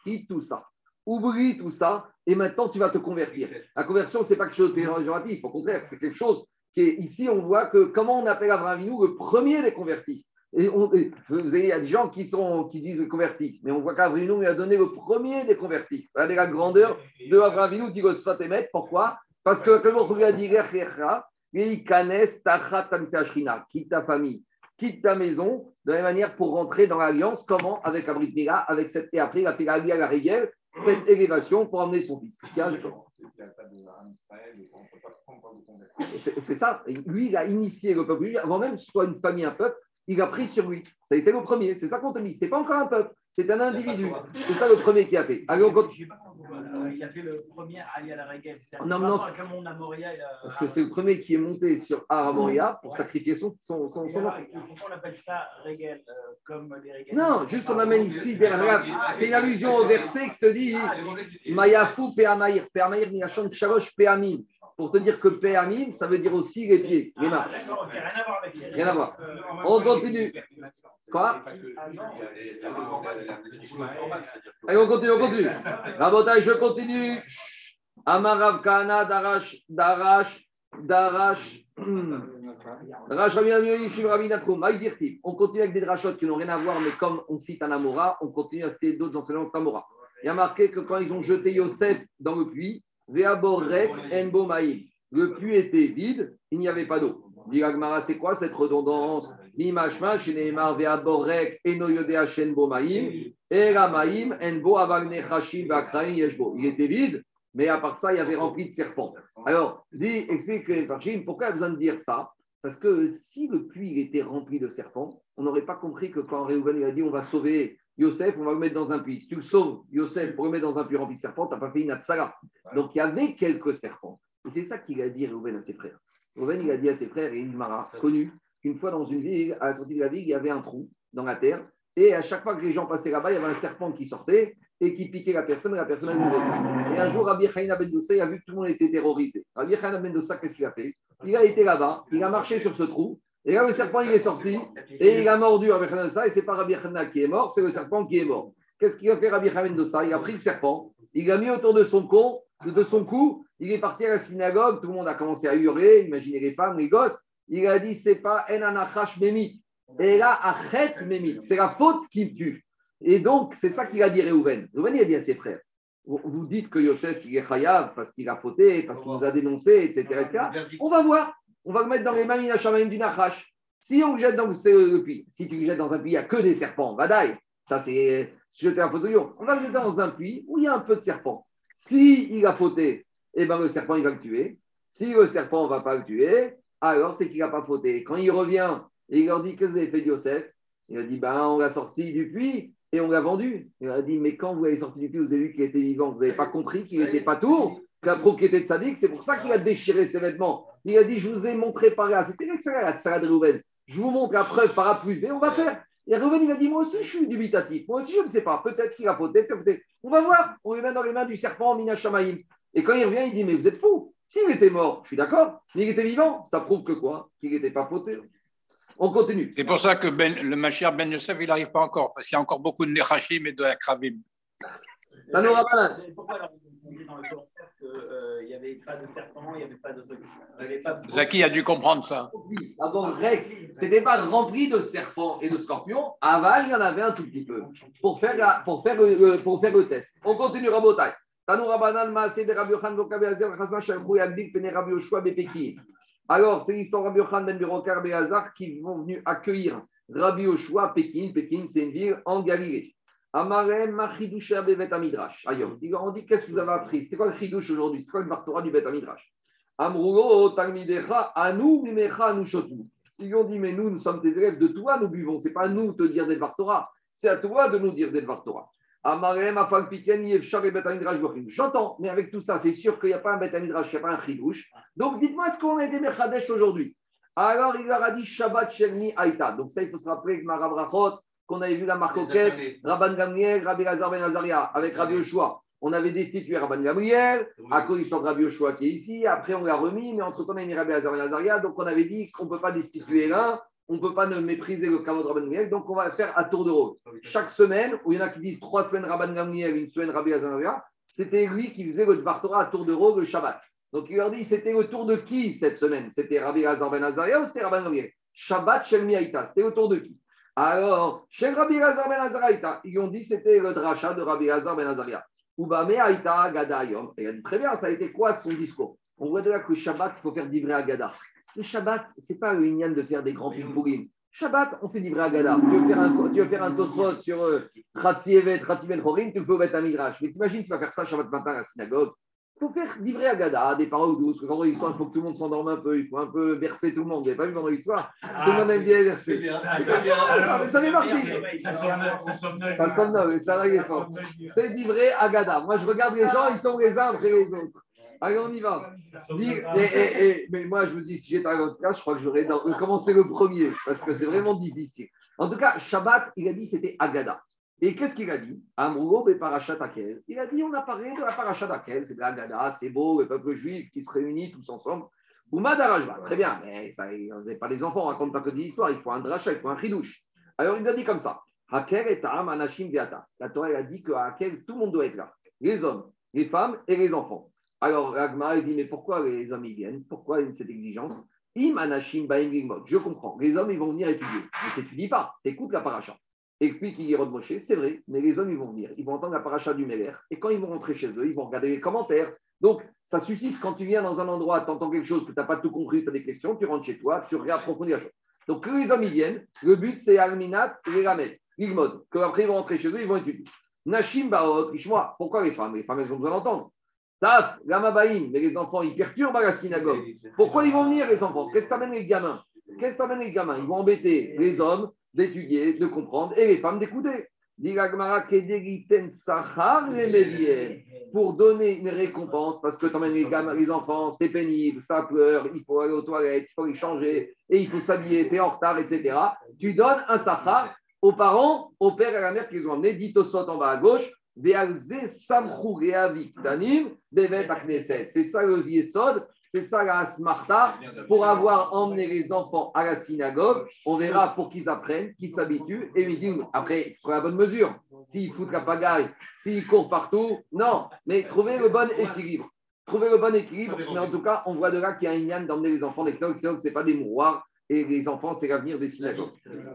Quitte tout ça? Oublie tout ça et maintenant tu vas te convertir. La conversion, ce n'est pas quelque chose de péjoratif, au contraire, c'est quelque chose qui est ici, on voit que comment on appelle Abraham Avinu le premier des convertis? Et, vous avez, il y a des gens qui, sont, qui disent convertis, mais on voit qu'Abraham lui a donné le premier des convertis. Regardez la grandeur de Avinu, dit Emet. Pourquoi? Parce que quand on lui a dit quitte ta famille, quitte ta maison de la même manière pour rentrer dans l'alliance. Comment? Avec Abrit Mila, avec cette. Et après, il a fait la la rigueur, cette élévation pour emmener son fils. C'est ça. Lui, il a initié le peuple avant même que ce soit une famille, un peuple. Il a pris sur lui. Ça a été le premier. C'est ça qu'on te dit. Ce n'était pas encore un peuple. C'est un individu. C'est ça le premier qui a fait. Allez, on continue. Il a fait le premier Ali à la Regev. C'est Non, non, Parce que c'est le premier qui est monté sur Aramoria pour sacrifier son. Pourquoi on appelle ça Regel euh, comme les Non, juste on amène ici derrière. C'est une allusion au verset qui te dit Mayafu Peamaïr. Peamaïr Niachon Shalosh Peamim. Pour te dire que Peamim, ça veut dire aussi les pieds, les Ah, marches. D'accord, ok, rien à voir avec les. Rien à voir. Euh, On continue. Quoi Allez, on continue, on continue. Rabotai, je continue. Amarav Kana, Darash, Darash, Darash. On continue avec des drachotes qui n'ont rien à voir, mais comme on cite un Amora, on continue à citer d'autres enseignements de Amora. Il y a marqué que quand ils ont jeté Yosef dans le puits. Le puits était vide, il n'y avait pas d'eau. Dit l'Agmara, c'est quoi cette redondance? Mimashma, Shineemar, Veaborek, Eno Yodea Shenbo Maïm. Eramaim, Enbo, Avagne, Hashim, Vakraim, Yeshbo. Il était vide, mais à part ça, il y avait rempli de serpents. Alors, dis, explique, Farshim, pourquoi il a besoin de dire ça? Parce que si le puits était rempli de serpents, on n'aurait pas compris que quand Réhouven a dit on va sauver Yosef, on va le mettre dans un puits. Si tu le sauves, Yosef, pour le mettre dans un puits rempli de serpents, tu n'as pas fait une atsala. Donc il y avait quelques serpents. Et c'est ça qu'il a dit Réhouven à ses frères. Réhouven, il a dit à ses frères, et une mara connu, qu'une fois dans une ville, à la sortie de la ville, il y avait un trou dans la terre. Et à chaque fois que les gens passaient là-bas, il y avait un serpent qui sortait et qui piquait la personne, et la personne elle mourait. Et un jour, Rabbi Chaim Ben il a vu que tout le monde était terrorisé. Rabbi Chaim Ben qu'est-ce qu'il a fait? Il a été là-bas, il a marché sur ce trou, et là, le serpent, il est sorti, et il a mordu Rabbi Dossa, et c'est pas Rabbi Chaim qui est mort, c'est le serpent qui est mort. Qu'est-ce qu'il a fait Rabbi Chaim Dossa Il a pris le serpent, il l'a mis autour de son cou, de son cou, il est parti à la synagogue, tout le monde a commencé à hurler, imaginez les femmes, les gosses. Il a dit, c'est pas En anachash memit, et là, achet memit, c'est la faute qui tue. Et donc, c'est ça qu'il a dit Réhouven. Réhouven, il a dit à ses frères, vous, dites que Yosef, il est chayav parce qu'il a fauté, parce qu'il nous a dénoncé, etc. On va voir. On va le mettre dans les mains Minachamaim du Nachash. Si on le jette dans le le puits, si tu le jettes dans un puits, il n'y a que des serpents, vadaï. Ça, c'est jeter un poison. On va le jeter dans un puits où il y a un peu de serpents. Si il a fauté, eh ben, le serpent, il va le tuer. Si le serpent ne va pas le tuer, alors c'est qu'il n'a pas fauté. Quand il revient il leur dit que vous avez fait Yosef, il a dit ben, on l'a sorti du puits et on l'a vendu. Il a dit mais quand vous l'avez sorti du puits, vous avez vu qu'il était vivant, vous n'avez pas compris qu'il n'était pas tour, qu'il a propriété de sadique, c'est pour ça qu'il a déchiré ses vêtements. Il a dit je vous ai montré par là, c'était la salade de Rouven. Je vous montre la preuve par A plus B, on va faire. Et Rouven, il a dit moi aussi je suis dubitatif, moi aussi je ne sais pas, peut-être qu'il a fauté, peut-être. On va voir, on le met dans les mains du serpent Mina Shamaïm. Et quand il revient, il dit mais vous êtes fou. S'il était mort, je suis d'accord. S'il était vivant, ça prouve que quoi? Qu'il n'était pas fauté. On continue. C'est pour ça que ben, le Machir Ben Yosef, il n'arrive pas encore, parce qu'il y a encore beaucoup de Nechachim et de Akravim. Pourquoi qu'il n'y avait pas de serpent, il n'y avait pas de truc pas Zaki a dû comprendre ça. Avant grec, c'était pas rempli de serpents et de scorpions. Aval, il y en avait un tout petit peu pour faire, la- pour faire, le, le- pour faire le test. On continue, Rabotai. Alors, c'est l'histoire de Rabbi Yochan, Ben Birokar, Béazar qui vont venus accueillir Rabbi Yoshua à Pékin. Pékin, c'est une ville en Galilée. Amarem, Machidusha, Bevet Amidrash. Ailleurs, ont dit Qu'est-ce que vous avez appris? C'était quoi le Chidouche aujourd'hui? C'est quoi le Bartora du Bet Amidrash? Amrulo, Talmidecha, Anu, Mimecha, Anu, Shotu. Ils ont dit Mais nous, nous sommes tes élèves, de toi nous buvons. C'est pas à nous de te dire des Torah, c'est à toi de nous dire des Torah. Amarem, Afal Piken, Yevchar et Bet Amidrash. J'entends, mais avec tout ça, c'est sûr qu'il n'y a pas un Bet Amidrash, il n'y a pas un Chidouche. Donc dites-moi, est-ce qu'on a été Mechadesh aujourd'hui? Alors il leur a dit Shabbat Shelmi Aïta. Donc ça, il faut se rappeler que Marav Rachot, qu'on avait vu la marcoquette, Rabban Gamliel, Rabbi Lazar Ben Azaria, avec Rabbi Yoshua. On avait destitué Rabban Gamliel, à cause de l'histoire de Rabbi Yoshua qui est ici. Après, on l'a remis, mais entre-temps, on a mis Rabbi Lazar Ben Azaria. Donc, on avait dit qu'on ne peut pas destituer l'un, on ne peut pas ne mépriser le caveau de Rabban Gamliel. Donc, on va faire à tour de rôle. Chaque semaine, où il y en a qui disent trois semaines Rabban Gamliel, une semaine Rabbi Lazar Ben c'était lui qui faisait le Dvar Torah à tour de rôle le Shabbat. Donc, il leur dit c'était le tour de qui cette semaine? C'était Rabbi Lazar Ben Azaria ou c'était Rabban Gamliel? Shabbat Shelmi Aïta. C'était au tour de qui? Alors, chez Rabbi Lazar ben Azaraïta, ils ont dit c'était le dracha de Rabbi Lazar ben Azaria. Ubame Aïta Gadayom. Il a dit très bien, ça a été quoi son discours? On voit de là que le Shabbat, il faut faire d'Ivre Agada. Le Shabbat, ce n'est pas le Inyan de faire des grands pilpourim. Shabbat, on fait du vrai Agada. Tu veux faire un, tu veux faire un tosot sur euh, Khatsi Evet, Khatsi Ben Chorin, tu le fais au Bet Midrash. Mais t'imagines, tu vas faire ça Shabbat matin à la synagogue. Il faut faire vrai Agada, des paroles douces. Vendredi soir, il faut que tout le monde s'endorme un peu. Il faut un peu verser tout le monde. Vous n'avez pas vu vendredi soir Tout le monde aime bien verser. Ah, Ça, fait partie. Ça sonne ça arrive fort. C'est vrai Agada. Moi, je regarde les gens, ils sont les uns après les autres. Allez, on y va. Et- et- et- mais moi, je me dis, si j'étais à votre place, je crois que j'aurais commencé le premier, parce que c'est vraiment difficile. En tout cas, Shabbat, il a dit c'était Agada. Et qu'est-ce qu'il a dit? Il a dit on a parlé de la parachat Akel, c'est de l'Agada, c'est beau, le peuple juif qui se réunit tous ensemble. Ou Madarajba, très bien, mais ça, on n'est pas des enfants, on ne raconte pas que des histoires, il faut un dracha, il faut un chidouche. Alors il a dit comme ça Hakel et Ta'am Anashim Viata. La Torah a dit qu'à Hakel, tout le monde doit être là les hommes, les femmes et les enfants. Alors Ragma dit mais pourquoi les hommes ils viennent? Pourquoi cette exigence? Im Anashim. Je comprends, les hommes ils vont venir étudier. Mais tu pas, tu écoutes la paracha. Explique Yirod Moshe, c'est vrai, mais les hommes ils vont venir, ils vont entendre la paracha du Meler, et quand ils vont rentrer chez eux, ils vont regarder les commentaires. Donc, ça suscite, quand tu viens dans un endroit, tu entends quelque chose que tu n'as pas tout compris, tu as des questions, tu rentres chez toi, tu réapprofondis la chose. Donc, que les hommes ils viennent, le but c'est Alminat et les Ramet, Ligmod, que après ils vont rentrer chez eux, ils vont étudier. Nashim Baot, moi pourquoi les femmes? Les femmes, elles ont besoin d'entendre. Taf, Gamabaïm, mais les enfants, ils perturbent à la synagogue. Pourquoi ils vont venir, les enfants? Qu'est-ce que les gamins? Qu'est-ce que les gamins? Ils vont embêter les hommes d'étudier, de comprendre, et les femmes d'écouter. Pour donner une récompense, parce que t'emmènes les, gamins, les enfants, c'est pénible, ça pleure, il faut aller aux toilettes, il faut les changer, et il faut s'habiller, t'es en retard, etc. Tu donnes un Sachar aux parents, au père et à la mère qui les ont emmenés, dit au sot en bas à gauche. C'est ça le yesod, c'est ça la smarta, pour avoir emmené les enfants à la synagogue, on verra pour qu'ils apprennent, qu'ils s'habituent, et ils disent, après, il faut la bonne mesure. S'ils foutent la pagaille, s'ils courent partout, non, mais trouver le bon équilibre. Trouver le bon équilibre, mais en tout cas, on voit de là qu'il y a un yann d'emmener les enfants à la synagogue, ce n'est pas des mouroirs, et les enfants, c'est l'avenir des synagogues.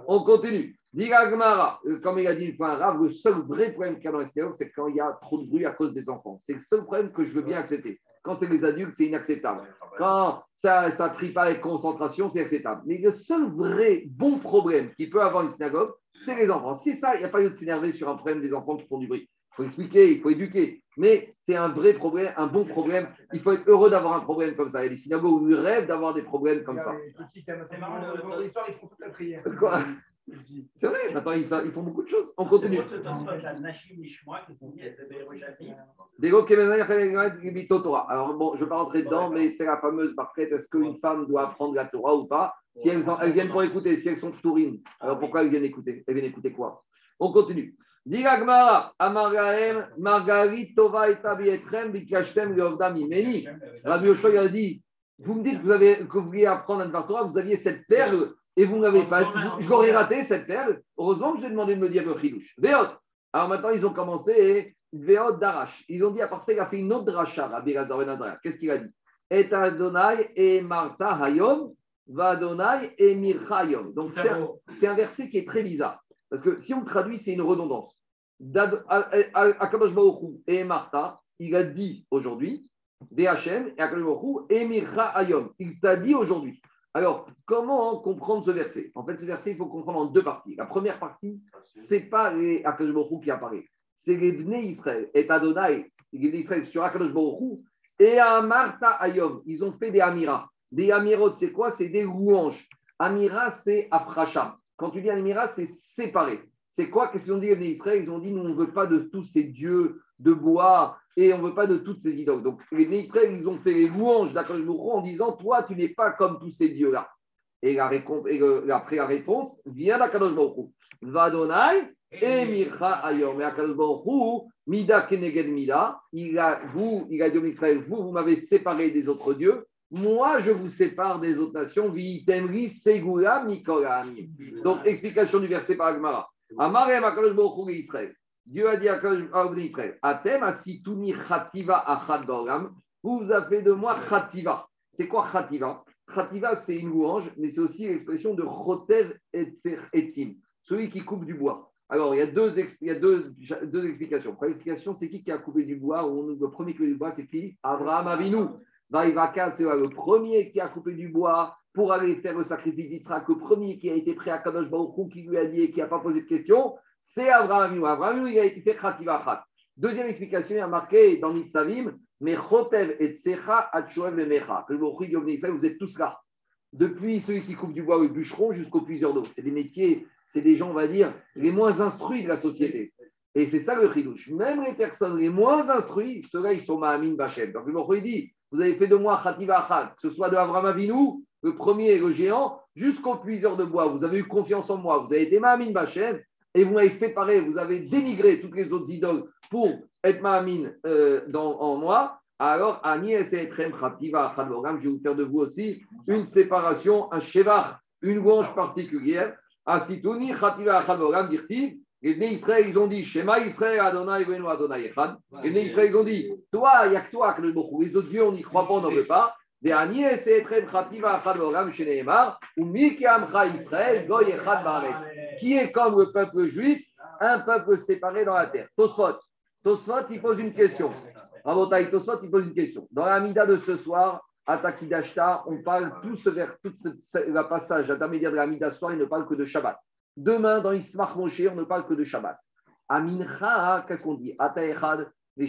On continue. Dira Gemara, euh, comme il a dit le point arabe, le seul vrai problème qu'il y a dans les c'est quand il y a trop de bruit à cause des enfants. C'est le seul problème que je veux bien accepter. Quand c'est les adultes, c'est inacceptable. Quand ça ne prie pas avec concentration, c'est acceptable. Mais le seul vrai bon problème qu'il peut avoir une synagogue, c'est les enfants. C'est ça, il n'y a pas lieu de s'énerver sur un problème des enfants qui font du bruit. Il faut expliquer, il faut éduquer. Mais c'est un vrai problème, un bon problème. Il faut être heureux d'avoir un problème comme ça. Il y a des synagogues où ils rêvent d'avoir des problèmes comme ça. C'est marrant, le vendredi soir, ils font toute la prière. Quoi? C'est vrai, maintenant ils font, ils font beaucoup de choses. On continue. Alors bon, je ne vais pas rentrer dedans, mais c'est la fameuse parfaite. Est-ce qu'une femme doit apprendre la Torah ou pas? Si elles, en- elles viennent pour écouter, si elles sont tourines, alors pourquoi elles viennent écouter? Elles viennent écouter quoi? On continue. Rabbi Yoshua il a dit Vous me dites que vous, avez, que vous vouliez apprendre un Torah, vous aviez cette perle et vous ne l'avez pas. Je l'aurais raté, cette perle. Heureusement que je vous ai demandé de me dire le chidouche. Veot. Alors maintenant, ils ont commencé Veot Darash. Ils ont dit à part ça, il a fait une autre dracha, Ben Azariah. Qu'est-ce qu'il a dit? Et Adonai et Martha Hayom, va Adonai et Mircha Hayom. Donc c'est un, verset qui est très bizarre. Parce que si on le traduit, c'est une redondance. Akadosh et Martha, il a dit aujourd'hui, DHM et Akadosh et Mircha Hayom. Il t'a dit aujourd'hui. Alors, comment comprendre ce verset? En fait, ce verset, il faut comprendre en deux parties. La première partie, c'est pas les Akadosh qui apparaît. C'est les Bnei Israël et Adonai, les Israël sur Akadosh et à Martha Hayom. Ils ont fait des Amiras. Des Amirot, c'est quoi? C'est des louanges. Amira, c'est Afrasham. Quand tu dis Amira, c'est séparé. C'est quoi? Qu'est-ce qu'ils ont dit les Israël? Ils ont dit nous, on ne veut pas de tous ces dieux de bois et on ne veut pas de toutes ces idoles. Donc, les Israël, ils ont fait les louanges d'Akadosh en disant toi, tu n'es pas comme tous ces dieux-là. Et, la récomp- et le- après la réponse vient d'Akadosh Baruch. Vadonai et Mircha Ayom. Et Akadosh Baruch Mida Keneged Mida, il a, vous, il a dit aux Israël, vous, vous m'avez séparé des autres dieux. Moi, je vous sépare des autres nations. Vitemri Segula Mikolami. Donc, explication du verset par Agmara. Amarem Akadosh Baruch Israël. Dieu a dit à Hu Israël, Atem asituni chativa achad baolam. Vous vous avez fait de moi chativa. C'est quoi chativa? Chativa, c'est une louange, mais c'est aussi l'expression de chotev etzim, celui qui coupe du bois. Alors, il y a deux, il y a deux, deux explications. Première explication, c'est qui qui a coupé du bois? Ou Le premier qui a coupé du bois, c'est qui? Abraham Avinu. Le premier qui a coupé du bois pour aller faire le sacrifice d'Yitzhak, le premier qui a été prêt à Kadosh Baruch Hu, qui lui a dit et qui n'a pas posé de questions, c'est Abraham. Abraham, il a été fait Khativa Khat. Deuxième explication, il y a marqué dans Nitzavim, mais Chotev et Tsecha Achoev et Mecha. Que le vous êtes tous là. Depuis celui qui coupe du bois, le bûcheron, jusqu'au puiseur d'eau. C'est des métiers, c'est des gens, on va dire, les moins instruits de la société. Et c'est ça le chidouche. Même les personnes les moins instruites, ceux-là, ils sont Mahamin Bachem. Donc le Hu dit, vous avez fait de moi Khativa Khat, que ce soit de Abraham Avinu, le premier, le géant, jusqu'au puiseur de bois. Vous avez eu confiance en moi, vous avez été Mahamin Bachem, et vous m'avez séparé, vous avez dénigré toutes les autres idoles pour être Mahamin euh, dans, en moi. Alors, Ani Esetrem Khativa je vais vous faire de vous aussi une séparation, un shevach, une louange particulière. Asitouni Khativa Khadvoram, dit-il. Les Israël, ils ont dit Shema Israël, Adonai, Venu Adonai Echad. Les Israël, ils ont dit Toi, il n'y a que toi, que le beaucoup. Les autres dieux, on n'y croit pas, on n'en veut pas. Qui est comme le peuple juif, un peuple séparé dans la terre. Tosfot. Tosfot, il pose une question. Rabotai Tosfot, il pose une question. Dans la Mida de ce soir, à Takidashta, on parle tout ce vers tout le passage intermédiaire de la Mida ce soir, il ne parle que de Shabbat. Demain, dans Ismach Moshe, on ne parle que de Shabbat. À Mincha, qu'est-ce qu'on dit? Ata Echad, Donc,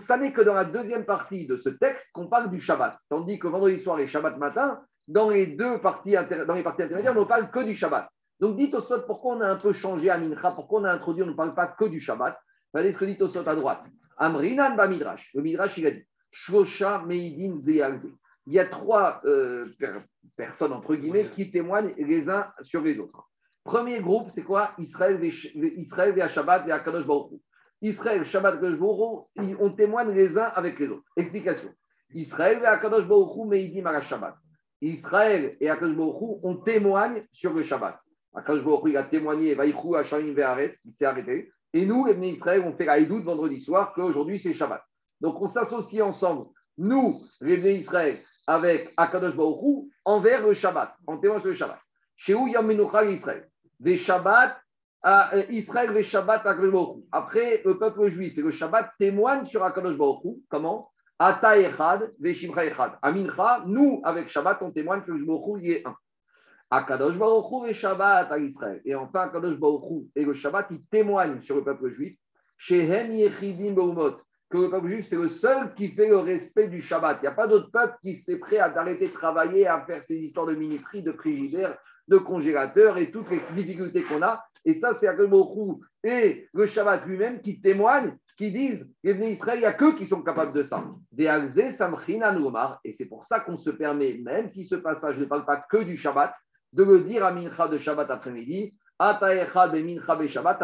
ça n'est que dans la deuxième partie de ce texte qu'on parle du Shabbat. Tandis que vendredi soir et Shabbat matin, dans les deux parties, dans les parties intermédiaires, on ne parle que du Shabbat. Donc, dites au Sot, pourquoi on a un peu changé à Mincha, pourquoi on a introduit, on ne parle pas que du Shabbat. Regardez ce que dit au Sot à droite. Amrinan ba Midrash. Le Midrash, il a dit Shlosha Meidin Zeyalze. Il y a trois euh, per personnes, entre guillemets, qui témoignent les uns sur les autres. Premier groupe, c'est quoi? Israël, Israël, et Shabbat et Akadosh Baruch. Israël, Shabbat, Akadosh Baruch on témoigne les uns avec les autres. Explication. Israël et Akadosh Baruch Meidim à Shabbat. Israël et Akadosh Baruch on témoigne sur le Shabbat. Akadosh Baruch il a témoigné, Vaïchou Hachamim Ve'aretz, il s'est arrêté. Et nous, les Bnei Israël, on fait la Hidoud vendredi soir, qu'aujourd'hui c'est Shabbat. Donc on s'associe ensemble, nous, les Bnei Israël, avec Akadosh Baruch Hu, envers le Shabbat, en témoignant sur le Shabbat. Chez où Yom Israël? Des Shabbats à Israël, les Shabbats à Akadosh. Après, le peuple juif et le Shabbat témoignent sur Akadosh Baruch Hu. Comment? Ata Echad, Veshimcha Echad. Amincha, nous, avec Shabbat, on témoigne que le Baruch Hu y est un. Akadosh Baruch Hu et Shabbat à Israël. Et enfin, Akadosh Baruch Hu et le Shabbat, ils témoignent sur le peuple juif. Shehem Yechidim Beumot. Que le peuple juif, c'est le seul qui fait le respect du Shabbat. Il n'y a pas d'autre peuple qui s'est prêt à arrêter de travailler, à faire ces histoires de minuterie, de frigidaire, de congélateur et toutes les difficultés qu'on a. Et ça, c'est Hu et le Shabbat lui-même qui témoignent, qui disent, les Israël, il n'y a qu'eux qui sont capables de ça. Et c'est pour ça qu'on se permet, même si ce passage ne parle pas que du Shabbat, de le dire à Mincha de Shabbat après-midi, Ataecha be Mincha be Shabbat,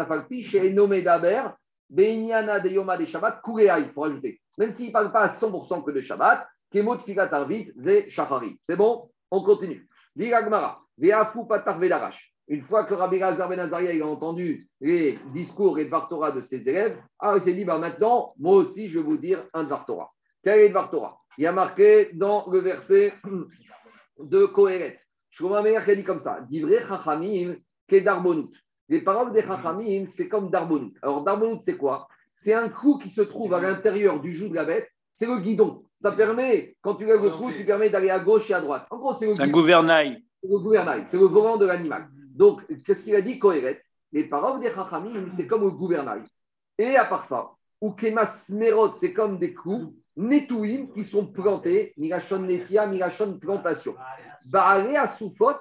Beinyana de Yoma de Shabbat, Kureai, pour ajouter. Même s'il ne parle pas à 100% que de Shabbat, Kemot Figat Arvit, Ve Shachari. C'est bon? On continue. Diragmara, Veafu Patar Vedarash. Une fois que Rabbi Lazar Ben Azaria a entendu les discours et Dvar Torah de ses élèves, ah, il s'est dit bah, maintenant, moi aussi, je vais vous dire un Dvar Torah. Quel est Dvar Torah Il y a marqué dans le verset de Kohéret. Shlomo Améler qui a dit comme ça Divrei Chachamim Kedarbonut. Les paroles des Chachamim, c'est comme Darbonut. Alors, Darbonut, c'est quoi? C'est un clou qui se trouve à l'intérieur du joug de la bête. C'est le guidon. Ça permet, quand tu lèves le clou, tu permets d'aller à gauche et à droite. En gros, c'est le C'est un gouvernail. C'est le gouvernail, c'est le volant de l'animal. Donc, qu'est-ce qu'il a dit, Kohéret? Les paroles des Chachamim, c'est comme le gouvernail. Et à part ça, ou Kemas Merot, c'est comme des clous, Netouim, qui sont plantés, Mirachon Nefia, Mirachon Plantation. Baale à Soufot,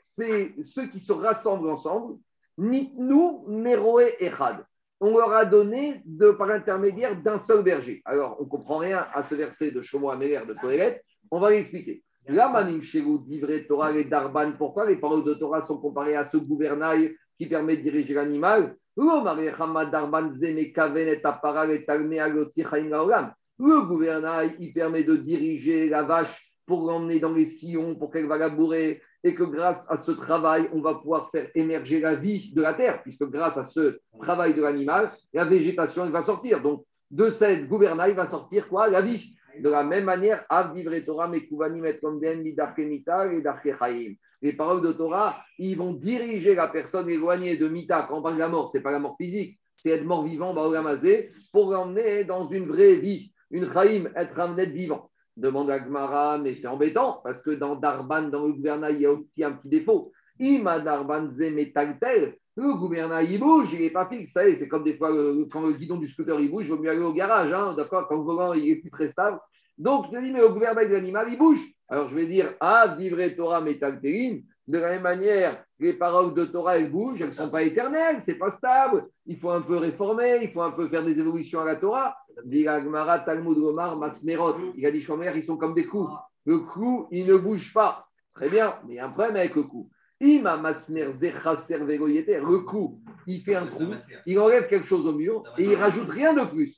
c'est ceux qui se rassemblent ensemble, Nitnu Meroe Echad. On leur a donné de, par l'intermédiaire d'un seul berger. Alors, on ne comprend rien à ce verset de Shlomo Améler de Kohéret, on va l'expliquer. La manim d'Ivre Torah et Darban, pourquoi les paroles de Torah sont comparées à ce gouvernail qui permet de diriger l'animal? Le gouvernail, il permet de diriger la vache pour l'emmener dans les sillons, pour qu'elle va labourer, et que grâce à ce travail, on va pouvoir faire émerger la vie de la terre, puisque grâce à ce travail de l'animal, la végétation va sortir. Donc, de cette gouvernail va sortir quoi? La vie. De la même manière. Les paroles de Torah, ils vont diriger la personne éloignée de Mita. Quand on de la mort, ce n'est pas la mort physique, c'est être mort-vivant, Baogamazé, pour l'emmener dans une vraie vie. Une Chaim, être un être vivant. Demande à Gmara, mais c'est embêtant, parce que dans Darban, dans le gouvernail, il y a aussi un petit défaut. Ima Darban Zemetagtel, le gouvernail, il bouge, il n'est pas fixe. Ça c'est comme des fois, euh, quand le guidon du scooter, il bouge, il vaut mieux aller au garage, hein, d'accord Quand le volant, il est plus très stable. Donc, il te dit, mais le gouvernail de l'animal, il bouge. Alors, je vais dire, ah, vivre Torah Metagtelim, de la même manière, les paroles de Torah, elles bougent, elles ne sont pas éternelles, c'est pas stable. Il faut un peu réformer, il faut un peu faire des évolutions à la Torah. Il a dit Shomer, ils sont comme des coups. Le cou, il ne bouge pas. Très bien, mais il y a un problème avec le cou. Ima Masmer. Le cou, il fait un trou, il enlève quelque chose au mur et il rajoute rien de plus.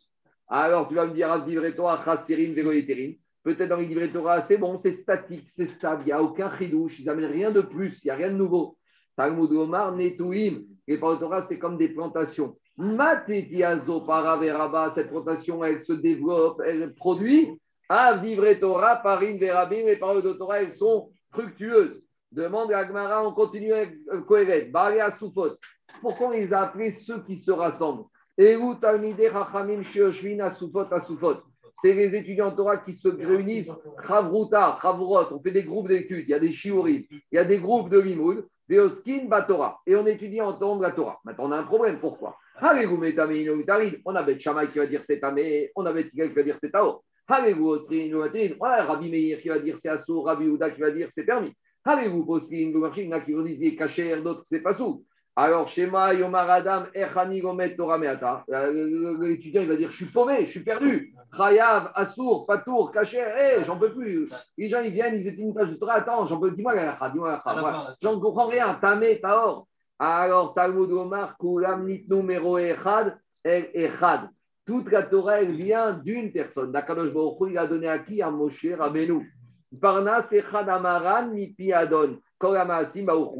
Alors tu vas me dire, ah, vivre Vegoyeterin. Peut-être dans les Torah, c'est bon, c'est statique, c'est stable, il n'y a aucun chidouche, ils n'amènent rien de plus, il n'y a rien de nouveau. Talmud Omar, Netouim, les paroles Torah, c'est comme des plantations. Matetiazo paraveraba, cette plantation, elle se développe, elle produit. À vivre Torah, parim verabim, les paroles de Torah, elles sont fructueuses. Demande à Agmara, on continue avec Kohelet, Baria Soufot. Pourquoi on les a appelés ceux qui se rassemblent? Et où Talmide Rachamim Shioshvin Asufot Asufot? C'est les étudiants Torah qui se réunissent, Chavruta, Chavurot, on fait des groupes d'études, il y a des shiurim, il y a des groupes de limoud, Veoskin, Batora, et on étudie en temps de la Torah. Maintenant, on a un problème, pourquoi? On a Bet Shammai qui va dire c'est Tamé, on a Bet qui va dire c'est Tao. Avez-vous a Rabbi Meir qui va dire c'est Assour, Rabbi Ouda qui va dire c'est permis. Avez-vous il y en a qui vont dire Kacher, d'autres c'est pas sous. Alors, Shema, Yomar Adam, Echani Gomet Torah Meata. L'étudiant, il va dire Je suis paumé, je suis perdu. Chayav, Assour, Patour, Kacher, hé, j'en peux plus. Les gens, ils viennent, ils étaient une page de Torah. Attends, j'en peux dis-moi la dis-moi la J'en comprends rien. Tamé, Taor. Alors, Talmud Omar, Kulam Nitnu Mero Echad, El Echad. Toute la Torah, elle vient d'une personne. Dakadosh Baruch il a donné à qui? À Moshe Rabbeinu. Parnas Echad Amaran, Mipi Adon.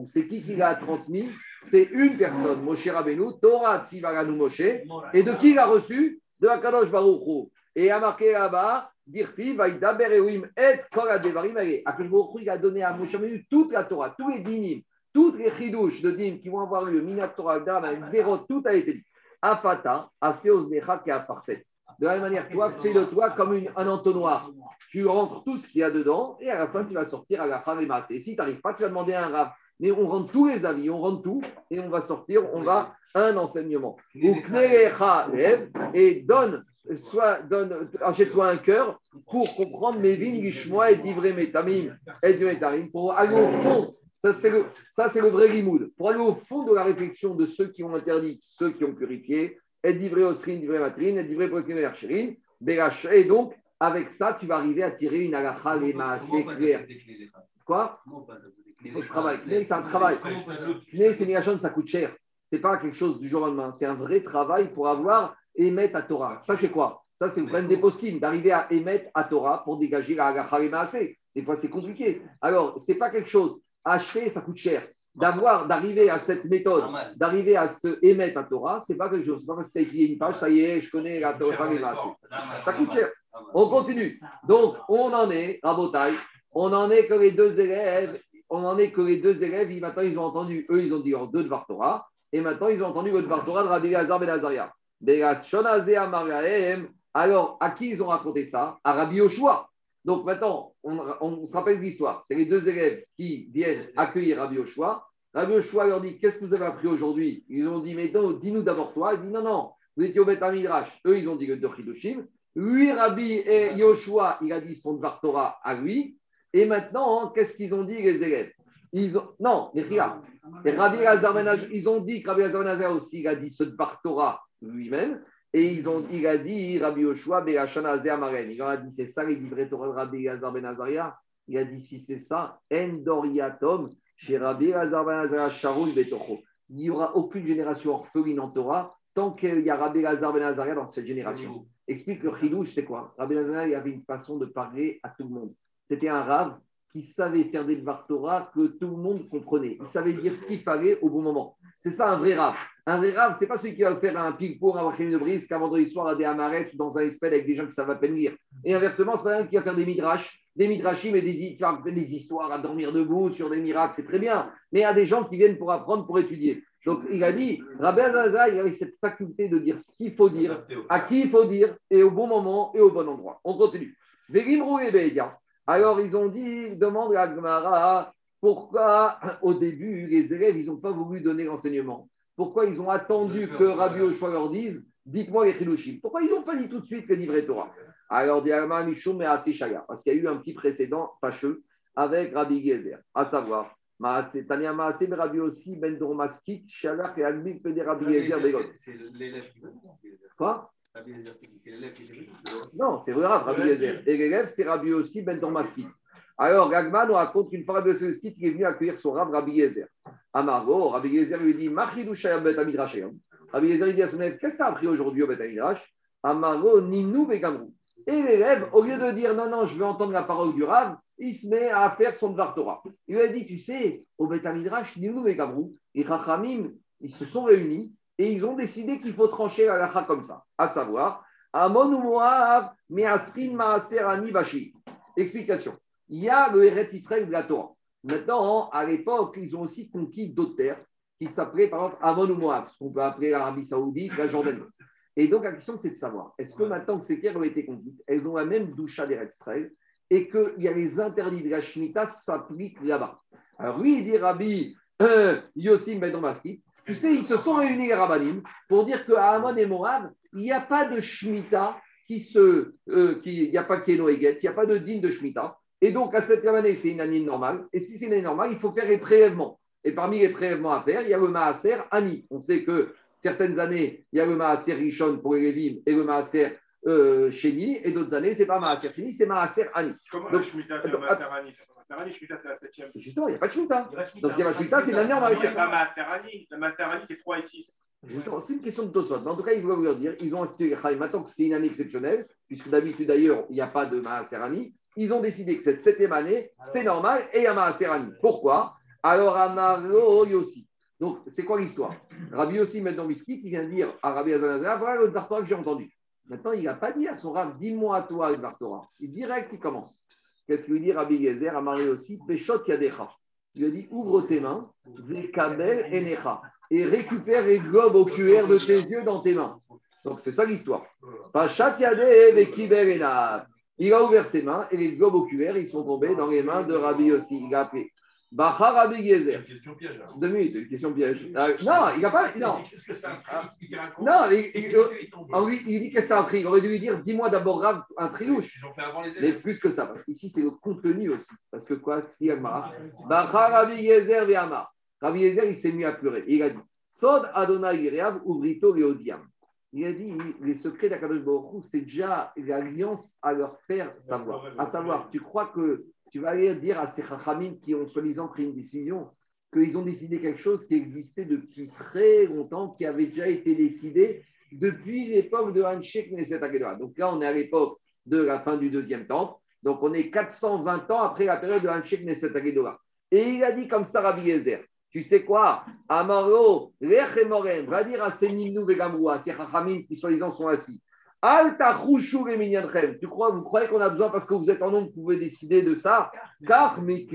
C'est qui qui l'a transmis c'est une personne, Moshe Rabbeinu, Torah Tzivaranu Moshe, et de qui il a reçu De Akadosh Baruch Et a marqué là-bas, Dirti, Vaïda Berewim, et Kora Devarim, Akadosh Baruch il a donné à Moshe Rabbeinu toute la Torah, tous les dinim, toutes les chidouches de dinim qui vont avoir lieu, Minat Torah, Dama, zéro, tout a été dit. Afata, Aseos Necha, parset. De la même manière, toi, fais de toi comme un entonnoir. Tu rentres tout ce qu'il y a dedans et à la fin, tu vas sortir à la fin des masses. Et si tu n'arrives pas, tu vas demander à un rave mais on rentre tous les avis, on rentre tout, et on va sortir, on va un enseignement. Et donne, soit donne, achète-toi un cœur pour comprendre mes vignes, et divré métamim, et du métamim, pour aller au fond. Ça, c'est le, ça, c'est le vrai limoud. Pour aller au fond de la réflexion de ceux qui ont interdit, ceux qui ont purifié, et divré osrin, divré matrine, et divré archérine, et donc, avec ça, tu vas arriver à tirer une alacha lema assez claire. Quoi? Faut se travailler. c'est un travail. c'est ça coûte cher. C'est pas quelque chose du jour au lendemain. C'est un vrai travail pour avoir émettre à Torah. Ça, c'est quoi? Ça, c'est le problème des poskim, d'arriver à émettre à Torah pour dégager la Agacha Des fois, c'est compliqué. Alors, c'est pas quelque chose. Acheter, ça coûte cher. D'avoir, d'arriver à cette méthode, d'arriver à se émettre à Torah, c'est pas quelque chose. C'est pas parce que tu as écrit une page, ça y est, je connais la Torah Ça coûte cher. On continue. Donc, on en est, à Botaï, on en est que les deux élèves on en est que les deux élèves, maintenant ils ont entendu, eux ils ont dit en deux de Vartora, et maintenant ils ont entendu le Vartora de Rabbi Hazar Ben. Alors, à qui ils ont raconté ça? À Rabbi Yoshua. Donc maintenant, on, se rappelle l'histoire. C'est les deux élèves qui viennent accueillir Rabbi Yoshua. Rabbi Yoshua leur dit Qu'est-ce que vous avez appris aujourd'hui? Ils ont dit Mais non, dis-nous d'abord toi. Il dit Non, non, vous étiez au Beth Midrash. Eux, ils ont dit le Dochidoshim. Lui, Rabbi et Yoshua, il a dit son Vartora à lui. Et maintenant, qu'est-ce qu'ils ont dit les élèves? Ils ont... Non, mais regarde. Rabbi ben ils ont dit que Rabbi Azar aussi, il a dit ce Torah lui-même. Et ils ont, il a dit Rabbi Yoshua Be'achana Maren. Il a dit c'est ça les livrets Torah de Rabbi Azar ben Azaria. Il a dit si c'est ça, Endoriatom, chez Rabbi Azar ben Azaria Betocho. Il n'y aura aucune génération orpheline en Torah tant qu'il y a Rabbi Azar ben Azaria dans cette génération. Explique le chidouche, c'est quoi? Rabbi Azar il avait une façon de parler à tout le monde. C'était un rave qui savait faire des Torah que tout le monde comprenait. Il savait dire ce qu'il fallait au bon moment. C'est ça un vrai rave. Un vrai rave, c'est pas celui qui va faire un ping pour avoir une brise qu'un vendredi soir à des amarets ou dans un espèce avec des gens qui savent à peine lire. Et inversement, c'est pas un qui va faire des midrash, des midrashim et des, des histoires à dormir debout sur des miracles, c'est très bien. Mais il y a des gens qui viennent pour apprendre, pour étudier. Donc il a dit, Rabbi Azazah, il avait cette faculté de dire ce qu'il faut dire, à qui il faut dire, et au bon moment et au bon endroit. On continue. Et. Alors ils ont dit, demande à Gmara, pourquoi au début les élèves, ils n'ont pas voulu donner l'enseignement? Pourquoi ils ont attendu que Rabbi Oshua leur dise, dites-moi les Pourquoi ils n'ont pas dit tout de suite le livret Torah? Alors, Diagma Mishum et Asi Shaga, parce qu'il y a eu un petit précédent fâcheux avec Rabbi Gezer, à savoir, Maasé, Rabbi aussi, Ben Dormaskit, Shalak et Agmik, Pede Rabbi Gezer. C'est l'élève qui veut. Quoi? Qui. Non, c'est vrai, Rabbi Gezer. Et l'élève, c'est Rabbi aussi, Ben Dormaskit. Alors, Gagman nous raconte qu'une fois Rabbi Yossé il est venu accueillir son rab Rabbi Yezer. Amargo, Rabbi Yezer lui dit Machidou Shayam Bet Amidrash. Rabbi Yezer lui dit à son élève Qu'est-ce que tu as appris aujourd'hui au Bet Amidrash? Amargo, Ninou Begamrou. Et l'élève, au lieu de dire Non, non, je veux entendre la parole du rab, il se met à faire son Dvar Torah. Il lui a dit Tu sais, au Bet Amidrash, Ninou Begamrou, les Chachamim, ils se sont réunis et ils ont décidé qu'il faut trancher la lacha comme ça, à savoir Amon ou Moab, Measrin Maaser Ani Bashi. Explication il y a le Eretz Israël de la Torah. Maintenant, à l'époque, ils ont aussi conquis d'autres terres qui s'appelaient par exemple Amon ou Moab, ce qu'on peut appeler l'Arabie Saoudite, la Jordanie. Et donc, la question, c'est de savoir est-ce que maintenant que ces terres ont été conquises, elles ont la même doucha d'Eretz Israël et qu'il y a les interdits de la Shemitah s'appliquent là-bas? Alors, lui, il dit Rabbi euh, Yossim Ben Domaski, tu sais, ils se sont réunis les rabbinim pour dire qu'à Amon et Moab, il n'y a pas de Shemitah qui se. euh, qui- il n'y a pas de Keno Eget, il n'y a pas de digne de Shemitah. Et donc, à cette année, c'est une année normale. Et si c'est une année normale, il faut faire les prélèvements. Et parmi les prélèvements à faire, il y a le Maaser Ani. On sait que certaines années, il y a le Maaser Rishon pour les Lévim et le Maaser euh, Sheni. Et d'autres années, c'est pas Maaser Sheni, c'est Maaser Ani. Comment Donc, la Shemitah attends, fait Maaserani C'est la septième. Justement, il n'y a pas de Shemitah. Il y a Shemitah. Donc, c'est la Shemitah, c'est une année il n'y a pas. La Maaserani, c'est 3 et 6. Justement, C'est une question de Tosot. Mais en tout cas, il faut leur dire, ils ont institué. Maintenant que c'est une année exceptionnelle, puisque d'habitude d'ailleurs, il n'y a pas de Maaserani, ils ont décidé que cette septième année, c'est normal et il y a Maaserani. Pourquoi? Alors, Amaro Yossi. Donc, c'est quoi l'histoire? Rabbi Yossi, maintenant Miskit, il vient dire à Rabbi Azanazar, voilà le Dvar Torah que j'ai entendu. Maintenant, il n'a pas dit à son Rav, dis-moi à toi le Dvar Torah. Il direct, il commence. Qu'est-ce qu'il lui dit Rabbi Gezer, Amari aussi, Peshot Yadecha. Il lui a dit, ouvre tes mains, Vekabel Enecha et récupère les globes oculaires de tes yeux dans tes mains. Donc c'est ça l'histoire. Pachat Yadeh Vekibel Enav. Il a ouvert ses mains et les globes oculaires, ils sont tombés dans les mains de Rabbi aussi. Il a appelé Bacha Rabbi Gezer. Question piège. là. Deux minutes, une question piège. Euh, non, il n'a pas. Non, Qu'est-ce que Il raconte. non il, ah dit qu'est-ce que t'as appris Il aurait dû lui dire dis-moi d'abord un trilouche. Ils ont fait avant les Mais élèves. plus que ça, parce qu'ici c'est le contenu aussi. Parce que quoi Qu'est-ce qu'il y a Gemara Bacha Rabbi Yezer ve'amar. Rabbi Yezer, il s'est mis à pleurer. Il a dit Sod Adonai Yereav Uvrito Leodiam. Il a dit les secrets d'Akadosh Baruch c'est déjà l'alliance à leur faire savoir. À savoir, tu crois que tu vas aller dire à ces Chachamim qui ont soi-disant pris une décision qu'ils ont décidé quelque chose qui existait depuis très longtemps, qui avait déjà été décidé depuis l'époque de Hanshek Neset Agedora. Donc là, on est à l'époque de la fin du deuxième temple. Donc on est 420 ans après la période de Hanshek Neset Agedora. Et il a dit comme ça, Rabbi Yezer, tu sais quoi? Amaro, Lech et Morem, va dire à ces Nimnou Vegamrou, à ces Chachamim qui soi-disant sont assis. Al tachushu le Tu crois, vous croyez qu'on a besoin parce que vous êtes en nombre, vous pouvez décider de ça? Car Ben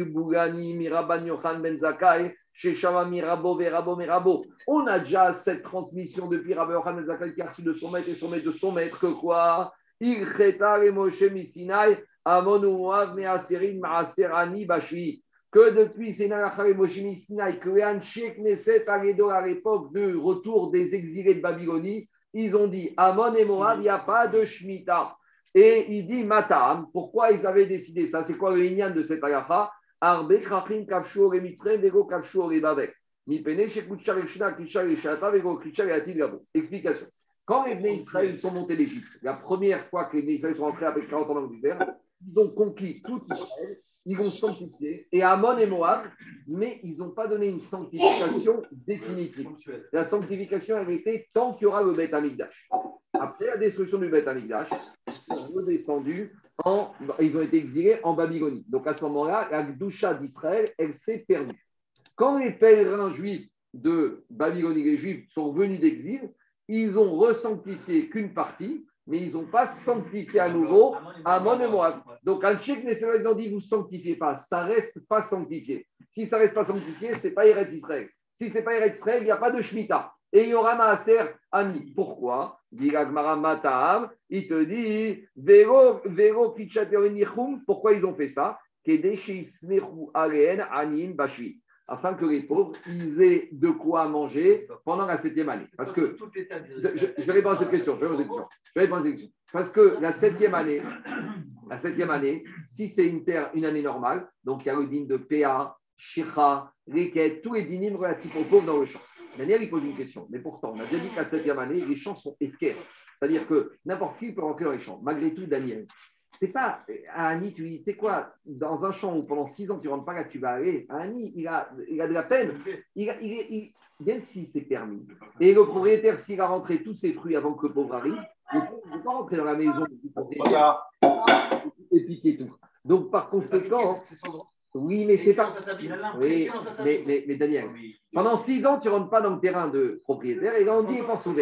chez Mirabo, Verabo, Mirabo. On a déjà cette transmission depuis Rabbi Yohan Ben Zakai qui a reçu de son maître et son maître de son maître que quoi? Il et Moshe Misinai, Amon Uav Measerin Maaserani Bashi. Que depuis Sénachar et Moshe Misinai, que Hanshek Neset à l'époque de retour des exilés de Babylonie, ils ont dit Amon et Moab, il n'y a pas de Shemitah. Et il dit Matam, pourquoi ils avaient décidé ça? C'est quoi le lignan de cette agafa Arbe krachim kavshu et mitzrem vego kavshu et babek. Mi pene shekutchar et kisha et shata vego kitchar et atil gabo. Explication. Quand les Bnei Israël sont montés d'Égypte, la première fois que les Bnei Israël sont rentrés après 40 ans dans le désert, ils ont conquis tout Israël, ils vont sanctifier, et Amon et Moab, mais ils n'ont pas donné une sanctification définitive. La sanctification, elle était tant qu'il y aura le Beth Amikdash. Après la destruction du Beth Amikdash, ils sont redescendus en. Ils ont été exilés en Babylonie. Donc à ce moment-là, la Gdusha d'Israël, elle s'est perdue. Quand les pèlerins juifs de Babylonie, les juifs, sont venus d'exil, ils ont resanctifié qu'une partie, mais ils n'ont pas sanctifié à nouveau Amon et Moab. Donc, un tchèque, ils ont dit, vous ne sanctifiez pas, ça reste pas sanctifié. Si ça reste pas sanctifié, c'est pas Eretz Israël. Si ce n'est pas Eretz Israël, il n'y a pas de Shemitah. Et il y aura Maaser Ani. Pourquoi? Il te dit Vero, Vero Kitchaterenichum. Pourquoi ils ont fait ça? Anim Bashvi. Afin que les pauvres, ils aient de quoi manger pendant la septième année. Parce que je, je vais répondre à cette question. Je vais répondre à cette question. Parce que la septième année, la septième année, si c'est une terre, une année normale, donc il y a le din de PA, Shira, Reket, tous les dynimes relatifs aux pauvres dans le champ. Daniel, il pose une question. Mais pourtant, on a déjà dit que la septième année, les champs sont efkers. C'est-à-dire que n'importe qui peut rentrer dans les champs. Malgré tout, Daniel, c'est pas à Annie, tu dis, tu sais quoi, dans un champ où pendant six ans tu ne rentres pas là, tu vas aller. Annie, il a, il a de la peine. Il a- il est- il- même si c'est permis. Et le propriétaire, s'il a rentré tous ses fruits avant que le pauvre arrive, le pauvre ne peut pas rentrer dans la maison et piquer tout. Donc, par conséquent, oui, mais c'est pas. Oui, mais, mais, mais Daniel, pendant six ans, tu ne rentres pas dans le terrain de propriétaire et là, on dit un peu.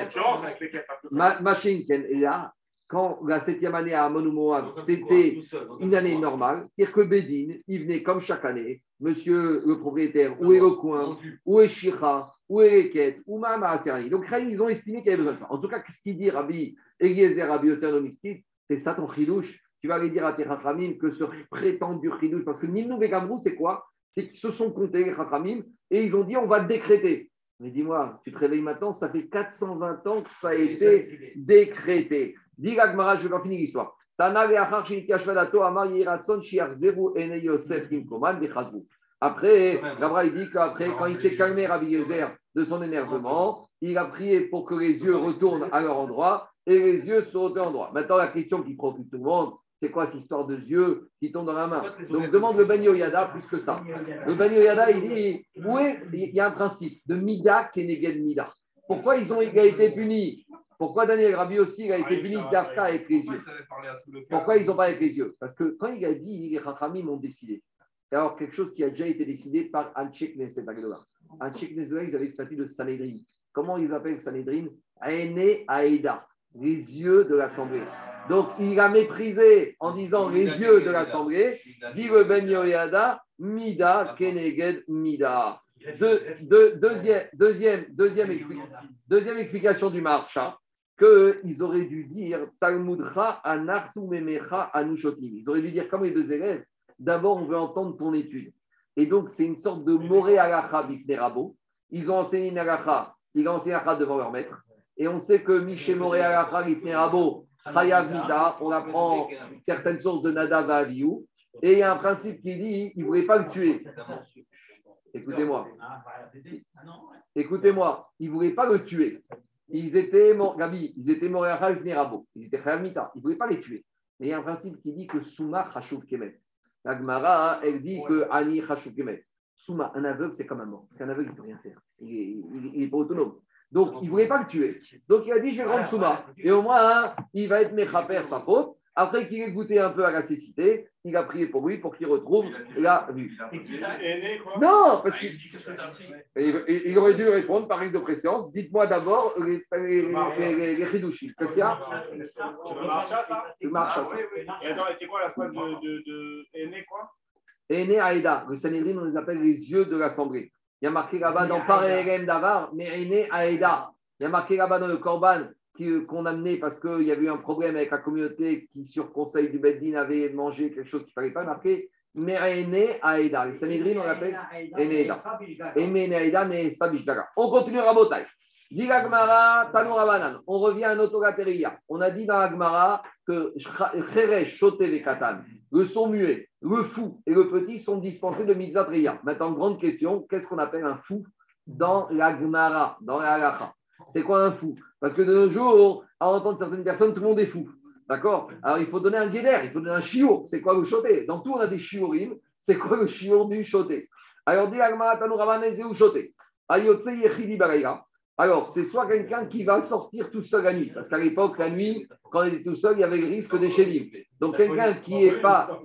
Ma, machine, là, quand la septième année à Amon Moab, c'était une année normale, c'est-à-dire que Bédine, il venait comme chaque année, monsieur le propriétaire, où est le coin, où est Shira, où est Reket, où Mama Aserani. Donc, ils ont estimé qu'il y avait besoin de ça. En tout cas, ce qu'il dit Rabbi Eliezer, Rabbi Osernomiski, c'est ça ton chidouche. Tu vas aller dire à tes Rachamim que ce prétendu chidouche, parce que Nilnou et Gamrou, c'est quoi? C'est qu'ils se sont comptés, les Rachamim, et ils ont dit on va décréter. Mais dis-moi, tu te réveilles maintenant, ça fait 420 ans que ça a été décrété. Dis Gagmara, je vais pas finir l'histoire. Après, Gabra, il dit qu'après, quand il s'est calmé, Rabbi Yezer, de son énervement, il a prié pour que les yeux retournent à leur endroit et les yeux se retournent à endroit. Maintenant, la question qui préoccupe tout le monde, c'est quoi cette histoire de yeux qui tombent dans la main? Donc, demande le Ben Yoyada plus que ça. Le Ben Yoyada, il dit où est, il y a un principe de Mida Keneged Mida. Pourquoi ils ont été punis? Pourquoi Daniel Rabbi aussi il a été puni d'Afka avec les yeux Pourquoi ils n'ont pas avec les yeux Parce que quand il a dit, les Rachamim ont décidé. Alors, quelque chose qui a déjà été décidé par Anchek Neset Agdola. Anchek Neset, ils avaient le statut de Sanhedrin. Comment ils appellent Sanhedrin? Aene Aeda, les yeux de l'Assemblée. Donc, il a méprisé en disant les yeux de l'Assemblée, dit le Ben Yoyada, Mida Keneged Mida. Deux- deux- deuxième, deuxième, deuxième, explication, deuxième explication du Marcha, qu'ils auraient dû dire Talmudra anartu memecha anushotim. Ils auraient dû dire comme les deux élèves, d'abord on veut entendre ton étude. Et donc c'est une sorte de moré alacha bifnerabo. Ils ont enseigné une alacha, ils ont enseigné alacha devant leur maître. Et on sait que Miché moré alacha bifnerabo, chayav mida, on apprend certaines sources de Nadav à Aviou. Et il y a un principe qui dit il ne voulait pas le tuer. Écoutez-moi. Écoutez-moi, ils ne voulaient pas le tuer. Ils étaient, mor- Gabi, ils étaient Moréacha et Vénérabo. Ils étaient Khayamita. Ils ne voulaient pas les tuer. Mais il y a un principe qui dit que Souma Chashuv Kemet. La Gemara, elle dit que Ani Chashuv Kemet. Souma, un aveugle, c'est comme un mort. Un aveugle, il ne peut rien faire. Il n'est pas autonome. Donc, il ne voulait pas le tuer. Donc, il a dit, je vais rendre Souma. Et au moins, hein, il va être Mechaper, sa faute. Après qu'il ait goûté un peu à la cécité, il a prié pour lui pour qu'il retrouve la vue. Non, parce qu'il et- et- il aurait dû répondre par règle de préséance. Dites-moi d'abord les, chidouchim. Qu'est-ce qu'il y a? Le marcha, Ah, ça. oui. Et attends, c'est quoi la phrase de, aîné, quoi? Aîné Aïda. Le Sanhedrin, on les appelle les yeux de l'Assemblée. Il y a marqué là-bas dans Parelem Davar, mais Aîné Aïda. Il y a marqué là-bas dans le Corban qu'on a amené parce qu'il y avait eu un problème avec la communauté qui, sur conseil du Beddin, avait mangé quelque chose qu'il ne fallait pas marquer. Mais Aîné Aïda. Les Sanhedrin, on l'appelle Aîné Aïda. Aîné Aïda, mais c'est pas Bishdaga. On continue Rabotai. Dit l'Agmara, Tanu Rabanan. On revient à notre Gateria. On a dit dans l'Agmara que Cheresh, Shote Vekatan, le son muet, le fou et le petit sont dispensés de mitzvah Triya. Maintenant, grande question, qu'est-ce qu'on appelle un fou dans l'Agmara, dans la C'est quoi un fou? Parce que de nos jours, à entendre certaines personnes, tout le monde est fou. D'accord? Alors, il faut donner un guédère, il faut donner un chiour. C'est quoi le choté Dans tout, on a des chiorim. C'est quoi le chiour du choté? Alors, dit. Alors, c'est soit quelqu'un qui va sortir tout seul la nuit, parce qu'à l'époque, la nuit, quand on était tout seul, il y avait le risque des chédim. Donc, quelqu'un qui n'est pas,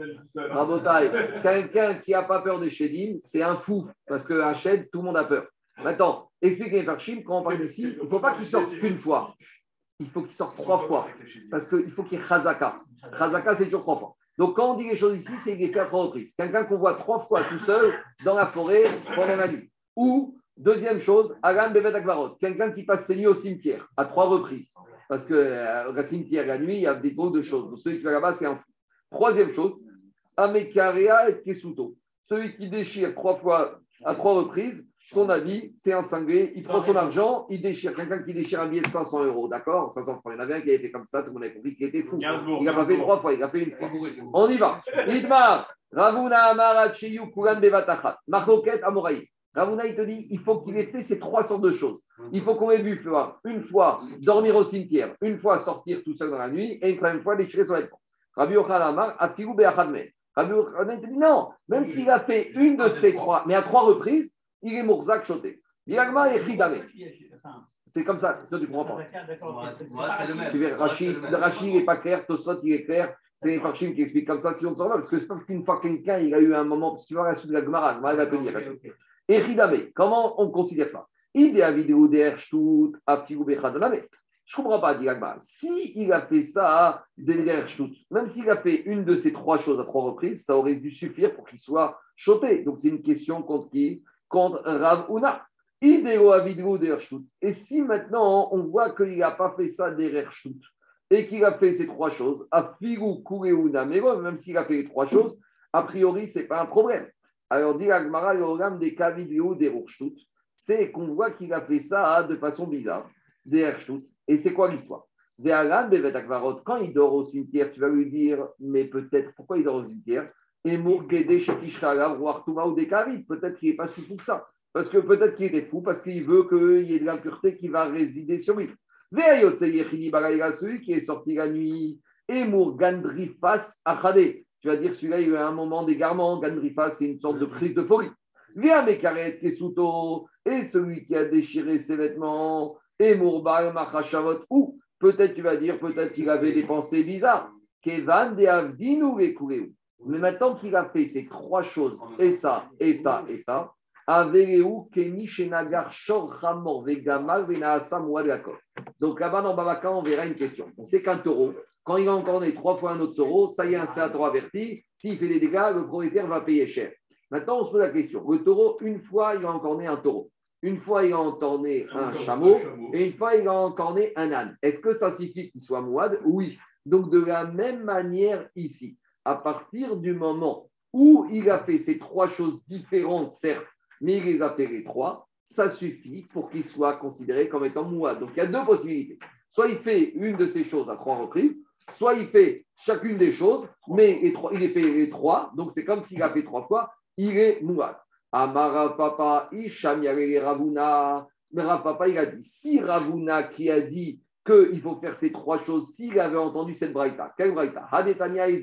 quelqu'un qui n'a pas peur des chédim, c'est un fou, parce qu'un shed, tout le monde a peur. Maintenant, expliquez Farchim, quand on parle d'ici, il ne faut pas qu'il sorte qu'une fois. Il faut qu'il sorte trois fois, parce qu'il faut qu'il y ait chazaka. Chazaka, c'est toujours trois fois. Donc, quand on dit les choses ici, c'est qu'il est fait à trois reprises. Quelqu'un qu'on voit trois fois tout seul dans la forêt pendant la nuit. Ou Deuxième chose, Agan Bevet Akvarot, quelqu'un qui passe ses nuits au cimetière à trois reprises. Parce que euh, le cimetière, la nuit, il y a des drôles de choses. Donc, celui qui va là-bas, c'est un fou. Troisième chose, Amekarea et Kesuto. Celui qui déchire trois fois à trois reprises, son avis, c'est un cinglé. Il prend son argent, il déchire. Quelqu'un qui déchire un billet de 500 euros, d'accord 500 francs. Il y en avait un qui avait fait comme ça, tout le monde avait compris qu'il était fou. Il n'a pas fait trois fois, il a fait une fois. On y va. Idmar, Ravuna Amara Cheyu Kuran Bevatachat. Marcoquette Amoraï. Ravuna, il te dit, il faut qu'il ait fait ces trois sortes de choses. Il faut qu'on ait vu une fois dormir au cimetière, une fois sortir tout seul dans la nuit, et une troisième fois déchirer son vêtement. Rabbi Yochanan Amar, Afigu Beachadme. Rabbi Yochanan te dit, non, même s'il a fait une de ces trois, mais à trois reprises, il est Mourzak choté. Yagma et Chidame. C'est comme ça, sinon tu ne comprends pas. Tu verras, Rachid, Rachid, n'est pas clair, Tosot, il est clair. C'est les Farchim qui expliquent comme ça, si on ne s'en va, parce que c'est pas qu'une fois quelqu'un, il a eu un moment, parce que tu vois la suite de la Gemara, Gemara va te dire. Et Chidame, comment on considère ça? Je ne comprends pas, dit Agma. Si il a fait ça derrière shtut, même s'il a fait une de ces trois choses à trois reprises, ça aurait dû suffire pour qu'il soit choté. Donc c'est une question contre qui? Contre Rav Una. Idéo avidou derrière shtut. Et si maintenant on voit qu'il n'a pas fait ça derrière shtut, et qu'il a fait ces trois choses, afigu kureuna megon, même s'il a fait les trois choses, a priori, ce n'est pas un problème. Alors, dit Agmara, le des des Rurshtut, c'est qu'on voit qu'il a fait ça de façon bizarre, des Hershtut. Et c'est quoi l'histoire? Quand il dort au cimetière, tu vas lui dire, mais peut-être, pourquoi il dort au cimetière? Peut-être qu'il n'est pas si fou que ça. Parce que peut-être qu'il était fou, parce qu'il veut qu'il y ait de l'impureté qui va résider sur lui. Celui qui est sorti la nuit, et Mourgandrifas Achade. Tu vas dire, celui-là, il a eu un moment d'égarement. Gandrifa, c'est une sorte de prise de folie. Viens, Mekaret Kesuto, et celui qui a déchiré ses vêtements, Mourbar Machashavot, ou peut-être tu vas dire, peut-être qu'il avait des pensées bizarres. Kevan de Avdinu. Mais maintenant qu'il a fait ces trois choses, et ça, et ça, et ça. Donc là-bas, dans Babaka, on verra une question. On sait qu'un taureau, quand il a encore né trois fois un autre taureau, ça y est, un sénateur averti. S'il fait des dégâts, le propriétaire va payer cher. Maintenant, on se pose la question. Le taureau, une fois, il a encore né un taureau. Une fois, il a encore né un chameau. Et une fois, il a encore né un âne. Est-ce que ça suffit qu'il soit mouad? Oui. Donc, de la même manière ici, à partir du moment où il a fait ces trois choses différentes, certes, mais il les a fait les trois, ça suffit pour qu'il soit considéré comme étant mouad. Donc, il y a deux possibilités. Soit il fait une de ces choses à trois reprises, soit il fait chacune des choses, mais il les fait les trois, donc c'est comme s'il a fait trois fois, il est mouad. Amara papa, Isham Ravuna. Papa, il a dit, si Ravuna qui a dit qu'il faut faire ces trois choses, s'il avait entendu cette braïta, quelle braïta? Hadetania et.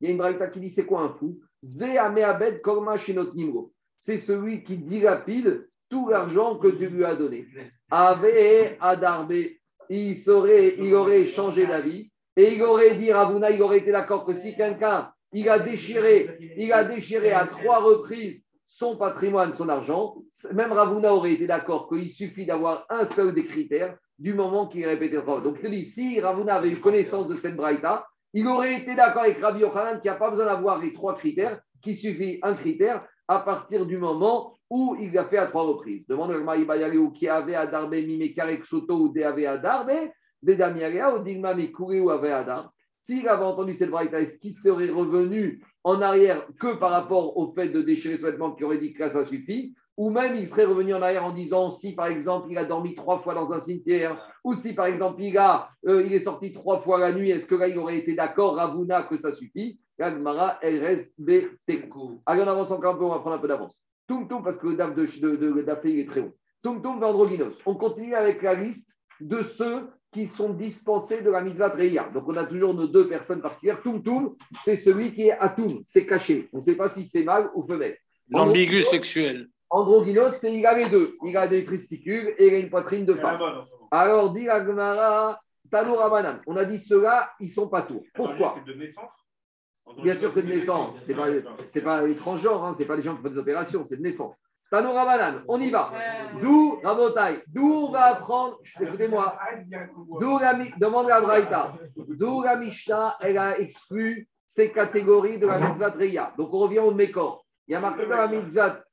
Il y a une braïta qui dit, c'est quoi un fou? Zé Ameabed Korma Shenot Nimro. C'est celui qui dilapide tout l'argent que tu lui as donné. Ave il, serait, il aurait changé d'avis et il aurait dit, Ravuna, il aurait été d'accord que si quelqu'un, il a déchiré, il a déchiré à trois reprises son patrimoine, son argent, même Ravuna aurait été d'accord qu'il suffit d'avoir un seul des critères du moment qu'il répétait fois. Donc, je te dis, si Ravuna avait eu connaissance de cette braïta, il aurait été d'accord avec Rabbi Yochanan qu'il n'y a pas besoin d'avoir les trois critères, qu'il suffit un critère à partir du moment où il l'a fait à trois reprises. Demande à ou qui avait à Darbe, Mimekarek Soto ou Deave à Darbe, Dedamiaria ou Digma Mikuri ou Ave Adar. S'il avait entendu cette braïta, est-ce qu'il serait revenu en arrière que par rapport au fait de déchirer ce vêtement qui aurait dit que ça suffit? Ou même il serait revenu en arrière en disant si par exemple il a dormi trois fois dans un cimetière, ou si par exemple il, a, euh, il est sorti trois fois la nuit, est-ce que là il aurait été d'accord, Ravuna, que ça suffit? La Gemara, elle reste. Allez, on avance encore un peu, on va prendre un peu d'avance. Toum Toum, parce que le DAF de, de, de, le DAF, il est très haut. Toum Toum Vendroginos. On continue avec la liste de ceux qui sont dispensés de la mitzvah Reya. Donc on a toujours nos deux personnes particulières. Toum Toum, c'est celui qui est Atoum, c'est caché. On ne sait pas si c'est mâle ou femelle. L'ambigu sexuel. Androgynos, c'est il a les deux. Il a des testicules et il a une poitrine de femme. Alors, dit la Gemara, Tano Rabanan. On a dit ceux-là, ils sont pas tours. Pourquoi C'est de naissance Bien sûr, c'est de naissance. C'est pas, c'est pas les transgenres, hein. c'est pas les gens qui font des opérations, c'est de naissance. Tano Rabanan, on y va. D'où, Rabotai, d'où on va apprendre, écoutez-moi, d'où la, demande la Braïta, d'où la Mishnah, elle a exclu ces catégories de la mitzvah. Donc, on revient au Mékor. Il y a marqué dans la mitzvah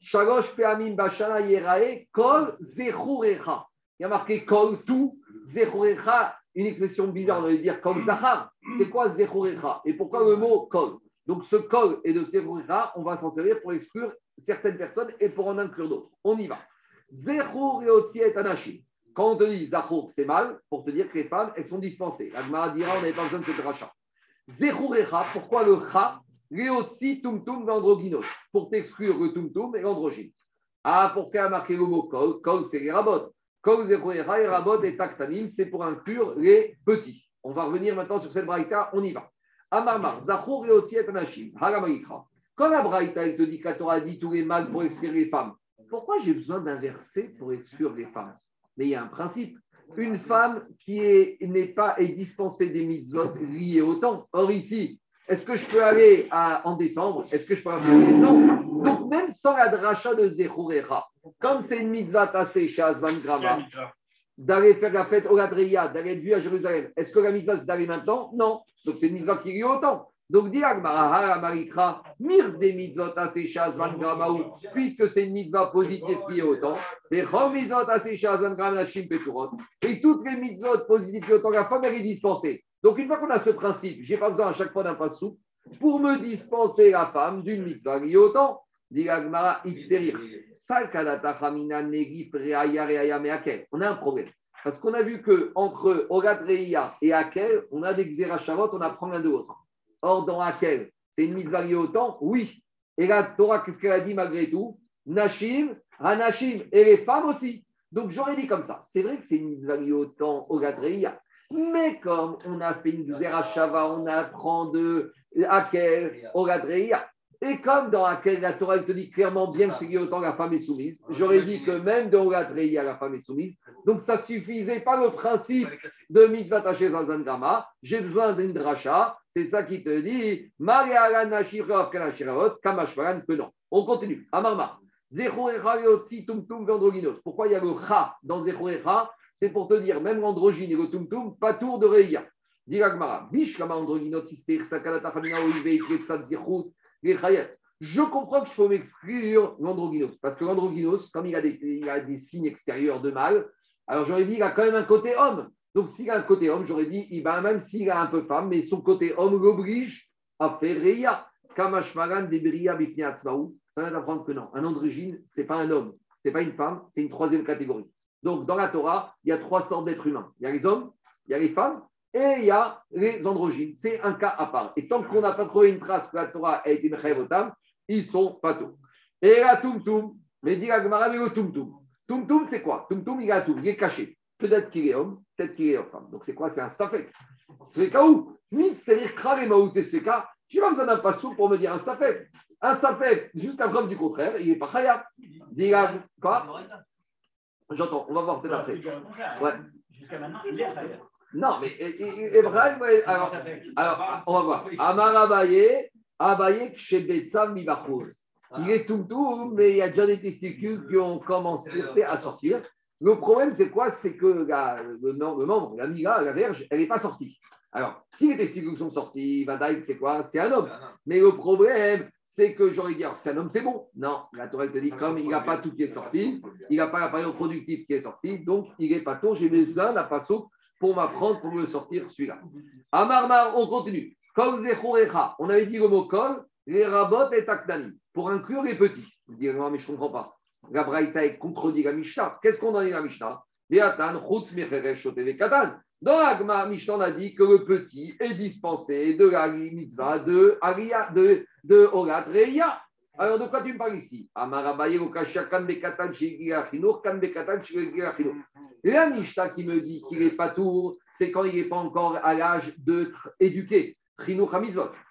Shalosh Peamim Bashana Yerae Kol Zechurecha. Il y a marqué Kol tout, Zechurecha, une expression bizarre, on va dire Kol Zachar. C'est quoi Zechurecha? Et pourquoi le mot Kol? Donc ce Kol et de Zechurecha, on va s'en servir pour exclure certaines personnes et pour en inclure d'autres. On y va. Zechur et Anashim. Quand on te dit Zachur, c'est mal, pour te dire que les femmes, elles sont dispensées. La dira, on n'avait pas besoin de ce rachat. Zechurecha, pourquoi le Cha Tumtum pour t'exclure le tumtum et l'androgyne. Ah, pourquoi a marqué le mot kol Kol, c'est les rabots. Kol zechurecha et rabot et taktanim, c'est pour inclure les petits. On va revenir maintenant sur cette braïta, on y va. Amarmar, zachur leotsi et anashim, haramarikra. Quand la braïta, elle te dit que Torah dit tous les mâles pour exclure les femmes, pourquoi j'ai besoin d'un verset pour exclure les femmes? Mais il y a un principe. Une femme qui est- n'est pas est dispensée des mitzvot liées au temps. Or ici, est-ce que je peux aller à- en décembre? Est-ce que je peux aller Non. Donc, même sans la dracha de Zechurecha, comme c'est une mitzvah tassée chez Asvan Grama, d'aller faire la fête au Ladreya, d'aller être vu à Jérusalem, est-ce que la mitzvah c'est d'aller maintenant? Non. Donc, c'est une mitzvah qui est liée au temps. Donc, dit Marikra, mir des mitzvot tassées chez Asvan Gramaou, puisque c'est une mitzvah positive liée au temps, les mitzvot tassées chez Asvan Grama Nashim Peturot, et toutes les mitzvot positives liées au temps, la femme elle est dispensée. Donc, une fois qu'on a ce principe, je n'ai pas besoin à chaque fois d'un passou pour me dispenser la femme d'une mitzvah liée au temps. Dit l'Agmara, itzterir. Salkadata chamina negi preaya reaya meakel. On a un problème. Parce qu'on a vu que entre et Akel, on a des Xerashavot, on apprend l'un de l'autre. Or, dans Akel, c'est une mitzvah liée au temps Oui. Et la Torah, qu'est-ce qu'elle a dit malgré tout? Nashim, Hanashim, et les femmes aussi. Donc, j'aurais dit comme ça. C'est vrai que c'est une mitzvah liée au temps, Ogat Reia. Mais comme on a fait une Xerashava, on apprend de Akel, Ogat Reia. Et comme dans laquelle la Torah elle te dit clairement bien que c'est lié au temps la femme est soumise, j'aurais dit que même dans Ogat Reia, la femme est soumise. Donc ça suffisait pas le principe de mitzvah taché zazan gama. J'ai besoin d'une dracha. C'est ça qui te dit kamashvaran que non. On continue. Amarma. Pourquoi il y a le cha dans Zechorecha C'est pour te dire, même l'androgyne et le tumtum, pas tour de chayat. Je comprends qu'il faut m'exclure l'androgynos, parce que l'androgynos, comme il a, des, signes extérieurs de mâle, alors j'aurais dit qu'il a quand même un côté homme. Donc s'il a un côté homme, j'aurais dit, va, même s'il a un peu femme, mais son côté homme l'oblige à faire Reya. Kamashmaran de Bria Bifni Atzmaou. Ça vient d'apprendre que non, un androgyne, ce n'est pas un homme, ce n'est pas une femme, c'est une troisième catégorie. Donc dans la Torah, il y a trois sortes d'êtres humains. Il y a les hommes, il y a les femmes et il y a les androgynes. C'est un cas à part. Et tant qu'on n'a pas trouvé une trace que la Torah a été mechayevotam, ils sont pas tous. Et la tumtum, mais dit la Gemara, mais le tumtum. Tumtum, c'est quoi? Tumtum, il à tout, il est caché. Peut-être qu'il est homme, peut-être qu'il est femme. Donc c'est quoi? C'est un safek. Sveka où? C'est-à-dire kral et maouté sveka. Je n'ai pas besoin d'un pour me dire un safek. Un safek, la preuve du contraire, il n'est pas khaya. Dit Quoi? J'entends, on va voir peut-être après. Ouais. Jusqu'à maintenant, il est. Non, mais Ebrahim, alors, alors, on va voir. Amar Abaye, Abaye Kshebetsa Mibachos. Il est tout tout, mais il y a déjà des testicules qui ont commencé à sortir. Le problème, c'est quoi? C'est que la- le, mem- le membre, la mila, la verge, elle n'est pas sortie. Alors, si les testicules sont sortis, Vadaïk, c'est quoi? C'est un homme. Mais le problème, c'est que j'aurais dit, alors, c'est un homme, c'est bon. Non, la Torah te dit, comme il n'a pas tout qui est sorti, il n'a pas la période productive qui est sortie, donc il n'est pas tôt. J'ai besoin d'un passo pour m'apprendre, pour me sortir celui-là. Amarmar, on continue. Kol. On avait dit le mot kol, les rabots et taknani, pour inclure les petits. Vous dites, non, mais je ne comprends pas. La Braïta est contredit la Mishnah. Qu'est-ce qu'on a dit la Mishnah? Beatan, chutz katan. Dans la Gma, Mishnah, a dit que le petit est dispensé de la mitzvah de Aria, de, de Orat Reya. Alors, de quoi tu me parles ici? La Mishnah qui me dit qu'il n'est pas tour, c'est quand il n'est pas encore à l'âge d'être éduqué.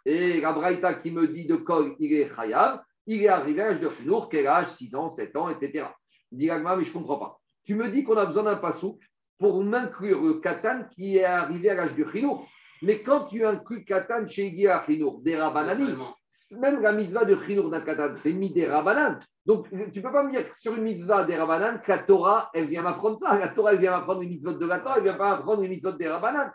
Et la Braïta qui me dit de Kol, il est Chayav, il est arrivé à l'âge de Chinour, quel âge? 6 ans, 7 ans, etc. Dit mais je ne comprends pas. Tu me dis qu'on a besoin d'un passou pour m'inclure le Katan qui est arrivé à l'âge de Chinour. Mais quand tu inclus Katan chez Guia Chinour, des Rabbanani, même la mitzvah de Chinour d'un Katan, c'est mis des Rabbanan. Donc, tu ne peux pas me dire que sur une mitzvah des Rabbanan, que la Torah, elle vient m'apprendre ça. La Torah, elle vient m'apprendre une mitzvah de la Torah, elle vient pas m'apprendre une mitzvah des Rabbanan.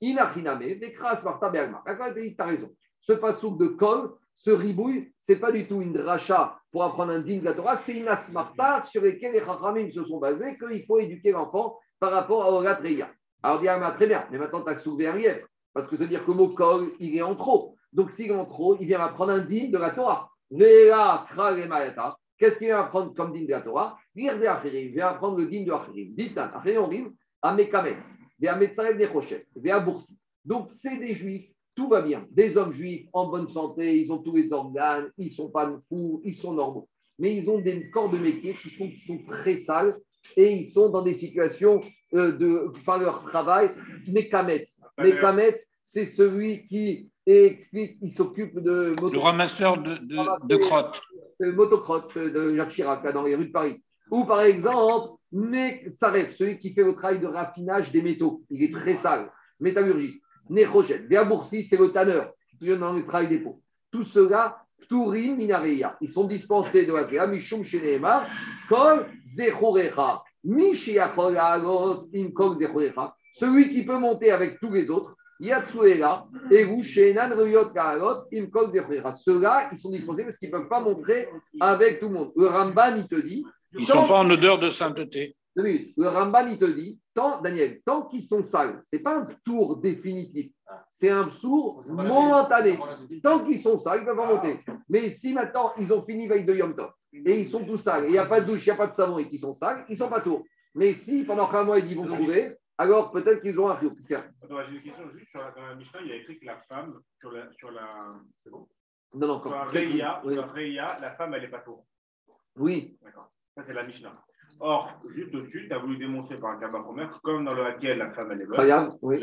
Inachiname, Vekras, Marta, dit, tu as raison. Ce passouk de Kol, ce ribouille, ce n'est pas du tout une dracha pour apprendre un digne de la Torah, c'est une asmarta sur lesquelles les chachamim se sont basés qu'il faut éduquer l'enfant par rapport à Orat Reya. Alors, dit Alma, très bien, mais maintenant tu as soulevé un lièvre, parce que ça veut dire que le mot il est en trop. Donc, s'il est en trop, il vient apprendre un digne de la Torah. Qu'est-ce qu'il vient apprendre comme digne de la Torah? Achirim, il vient apprendre le digne de achirim. Dites, achirim, on rime, à Mekametz, vea Metzarev Nechoshet, vea Boursi. Donc, c'est des juifs, tout va bien. Des hommes juifs en bonne santé, ils ont tous les organes, ils ne sont pas fous, ils sont normaux. Mais ils ont des corps de métier qui sont très sales et ils sont dans des situations euh, de enfin, leur travail. Mekametz, c'est celui qui explique, il s'occupe de Le ramasseur de, de, de crottes. c'est le motocrotte de Jacques Chirac, là, dans les rues de Paris. Ou par exemple, Tsaref, celui qui fait le travail de raffinage des métaux. Il est très sale, métallurgiste. Nechoget, Béaboursi, c'est le tanneur, qui est toujours dans le travail des pots. Tout cela, Pturim Minareya. Ils sont dispensés de la Kéa, Mishum Sheneemar, Kol Zechorecha. Celui qui peut monter avec tous les autres, Yatsuela, et vous, Shenan Ruyot Kaalot, Im Kol Zechorecha. Ceux-là, ils sont dispensés parce qu'ils ne peuvent pas montrer avec tout le monde. Le Ramban, il te dit. Ils ne sont pas en odeur de sainteté. Oui, le Ramban, il te dit, tant, Daniel, tant qu'ils sont sales, ce n'est pas un tour définitif, c'est un tour momentané. Tant qu'ils sont sales, ils peuvent pas monter. Mais si maintenant ils ont fini veille de Yom Tov et ils sont tous sales, et il n'y a pas de douche, il n'y a pas de savon et qu'ils sont sales, ils ne sont pas tours. Mais si pendant un mois ils vont trouver, alors peut-être qu'ils ont un. Attends, j'ai une question juste sur la, dans la Mishnah, il y a écrit que la femme, sur la. Sur la c'est bon? Non, non, Sur la oui. sur la Reya, la femme, elle n'est pas tour. oui, D'accord. Ça, c'est la Mishnah. Or, juste au-dessus, tu as voulu démontrer par un Kabachomer que comme dans le Hakel, la femme, elle est bonne, oui.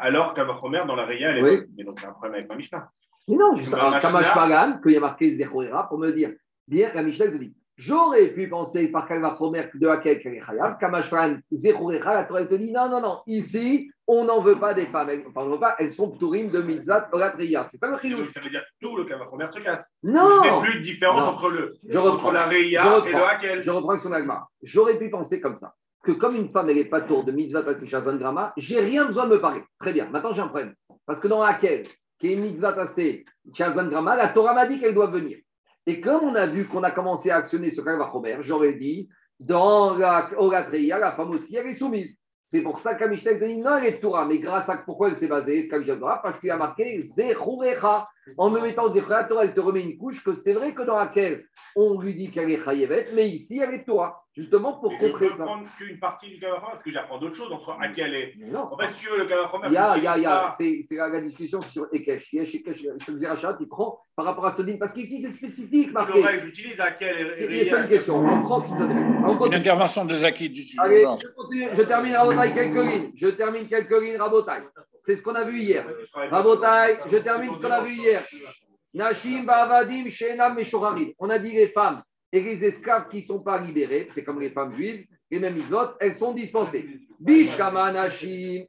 alors Kabachomer, dans la Reya, elle est Oui. bonne. Mais donc, c'est un problème avec ma Mishnah. Mais non, juste Mishnah- Kamash Fagan, qu'il y a marqué Zechoera, pour me dire, bien, la Mishnah te dit, j'aurais pu penser par Chomer de laquelle qu'elle est Khayab, Kamash Fagan, Zechoera, la Torah te dit, non, non, non, ici, on n'en veut pas des femmes, elles, enfin, pas, elles sont Pturim de Mitzat, Orat Reya. C'est ça le chidouche. ça veut dire tout le Kabachomer se casse. Non, Je n'ai plus de différence Non. entre le Je entre reprends. la Reya et le Hakel. Je reprends avec son agma. J'aurais pu penser comme ça, que comme une femme, elle n'est pas tour de mitzvah tassé shazan grama, j'ai rien besoin de me parler. Très bien, maintenant j'ai un problème. Parce que dans laquelle, qui est mitzvah tassé shazan grama, la Torah m'a dit qu'elle doit venir. Et comme on a vu qu'on a commencé à actionner ce cas Robert, j'aurais dit, dans la Oratreya, la femme aussi, elle est soumise. C'est pour ça qu'Amishtek dit non, elle est Torah. Mais grâce à pourquoi elle s'est basée, Parce qu'il a marqué Zechurecha. En me mettant Zechurecha, Torah, elle te remet une couche que c'est vrai que dans laquelle on lui dit qu'elle est Chayevet, mais ici, elle est Torah. Justement pour je contrer peux ça. prendre qu'une partie du Kabachomer parce que j'apprends d'autres choses entre Hakel et. Mais Non. En fait, si tu veux, le Kabachomer, Il y a, je il y a, il y l'utilise a, pas. c'est c'est la, la discussion sur Ekesh. Yesh, Ekesh, Shel Rachat, il prend par rapport à ce parce qu'ici c'est spécifique, marqué. L'oreille, j'utilise Hakel et C'est et c'est une question. On prend ce qui t'intéresse. Une intervention de Zaki dessus. Allez, Non. je continue. Je termine Rabotai quelques lignes. Je termine quelques lignes Rabotai. C'est ce qu'on a vu hier. Rabotai, je termine ce qu'on a vu hier. Nashim Ba'avadim Shenam Meshorarim. On a dit les femmes et les esclaves qui ne sont pas libérés, c'est comme les femmes juives, les mêmes islotes, elles sont dispensées. Bishama Nashim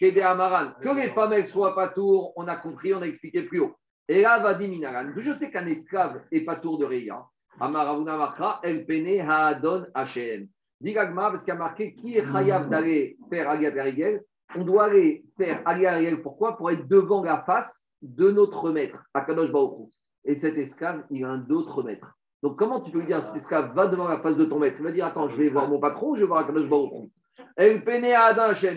Kede Amaran. Que les femmes elles soient pas tour, on a compris, on a expliqué plus haut. Et là, Vadim. Je sais qu'un esclave est pas tour de Reya. Amaravuna Makra, El Pene Haadon Hashem. Dit parce qu'il y a marqué qui est chayav d'aller faire Garigel. On doit aller faire Aliat Garigel. Pourquoi? Pour être devant la face de notre maître, Akadosh Baruch. Et cet esclave, il a un autre maître. Donc, comment tu peux lui dire, cet esclave, va devant la face de ton maître? Il va dire, attends, je vais voir mon patron, je vais voir Akadosh Baruch. El Pene Acher.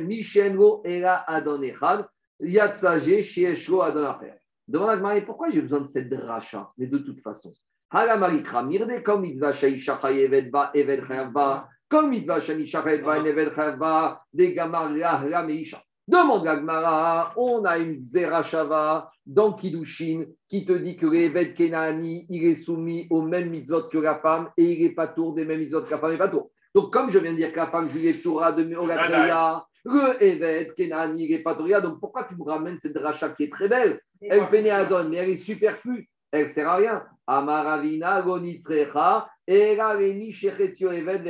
Devant la Gemara, pourquoi j'ai besoin de cette dracha? Mais de toute façon. Mirde, comme chayevet ba, chayav comme mitzvah shaisha chayevet ba, evet chayav ba, des gamar la meisha. Demande la Gemara, on a une zerachava dans Kiddushin qui te dit que l'Evet Kenani, il est soumis aux mêmes mitzvot que la femme et il n'est pas tour des mêmes mitzvot que la femme n'est pas tour. Donc, comme je viens de dire que la femme, je lui ai Torah de Ogatreya, le Evet Kenani, il n'est pas donc pourquoi tu me ramènes cette dracha qui est très belle? Elle pénait Adon, mais elle est superflue. Elle ne sert à rien. Amaravina, Gonitzrecha, Eved,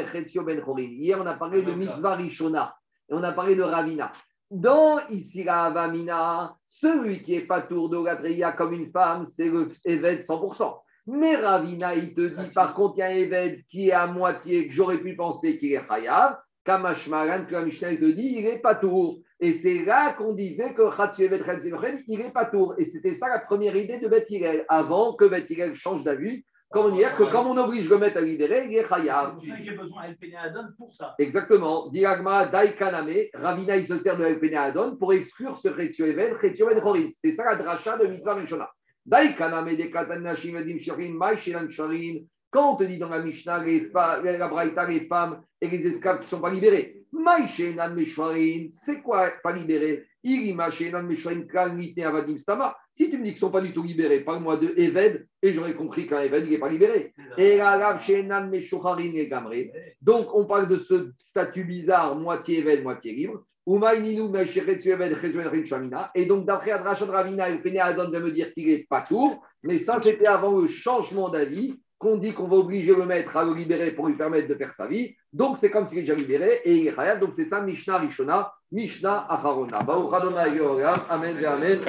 Ben. Hier, on a parlé de Mitzvah Rishona et on a parlé de Ravina. Dans ici la Avamina, celui qui est pas tour de Gatreya comme une femme, c'est le Eved 100%. Mais Ravina, il te dit, par contre, il y a un Eved qui est à moitié, que j'aurais pu penser qu'il est Chayav. Kamashmaran, que la Mishnah il te dit, il n'est pas tour. Et c'est là qu'on disait que Khatsuevet, il n'est pas tour. Et c'était ça la première idée de Beth avant que Beth change d'avis. Comme on dit que comme on oblige le maître à libérer, il est chayav. C'est j'ai besoin d'El Adon pour ça. Exactement. Diagma Daikaname, Ravina, il se sert de El Adon pour exclure ce Khetsuevet, Khetsuevet Horin. C'était ça la dracha de Mitzvah Mishona. Daikaname de Katanashim Edim Sharin, Maïshilan Sharin. Quand on te dit dans la Mishnah, les la Braïta, les femmes et les esclaves qui ne sont pas libérés, Maïshenan Meshwarin, c'est quoi pas libérés Si tu me dis qu'ils ne sont pas du tout libérés, parle-moi de Eved, et j'aurais compris qu'un Eved, il n'est pas libéré. Donc, on parle de ce statut bizarre, moitié Eved, moitié libre. Et donc, d'après Adrashad Ravina, le Pene Adon va me dire qu'il n'est pas tour, mais ça, c'était avant le changement d'avis qu'on dit qu'on va obliger le maître à le libérer pour lui permettre de faire sa vie. Donc, c'est comme s'il est déjà libéré et il est. Donc, c'est ça, Mishnah Rishona, Mishnah Acharona. Baruch Adonai. Amen, Amen.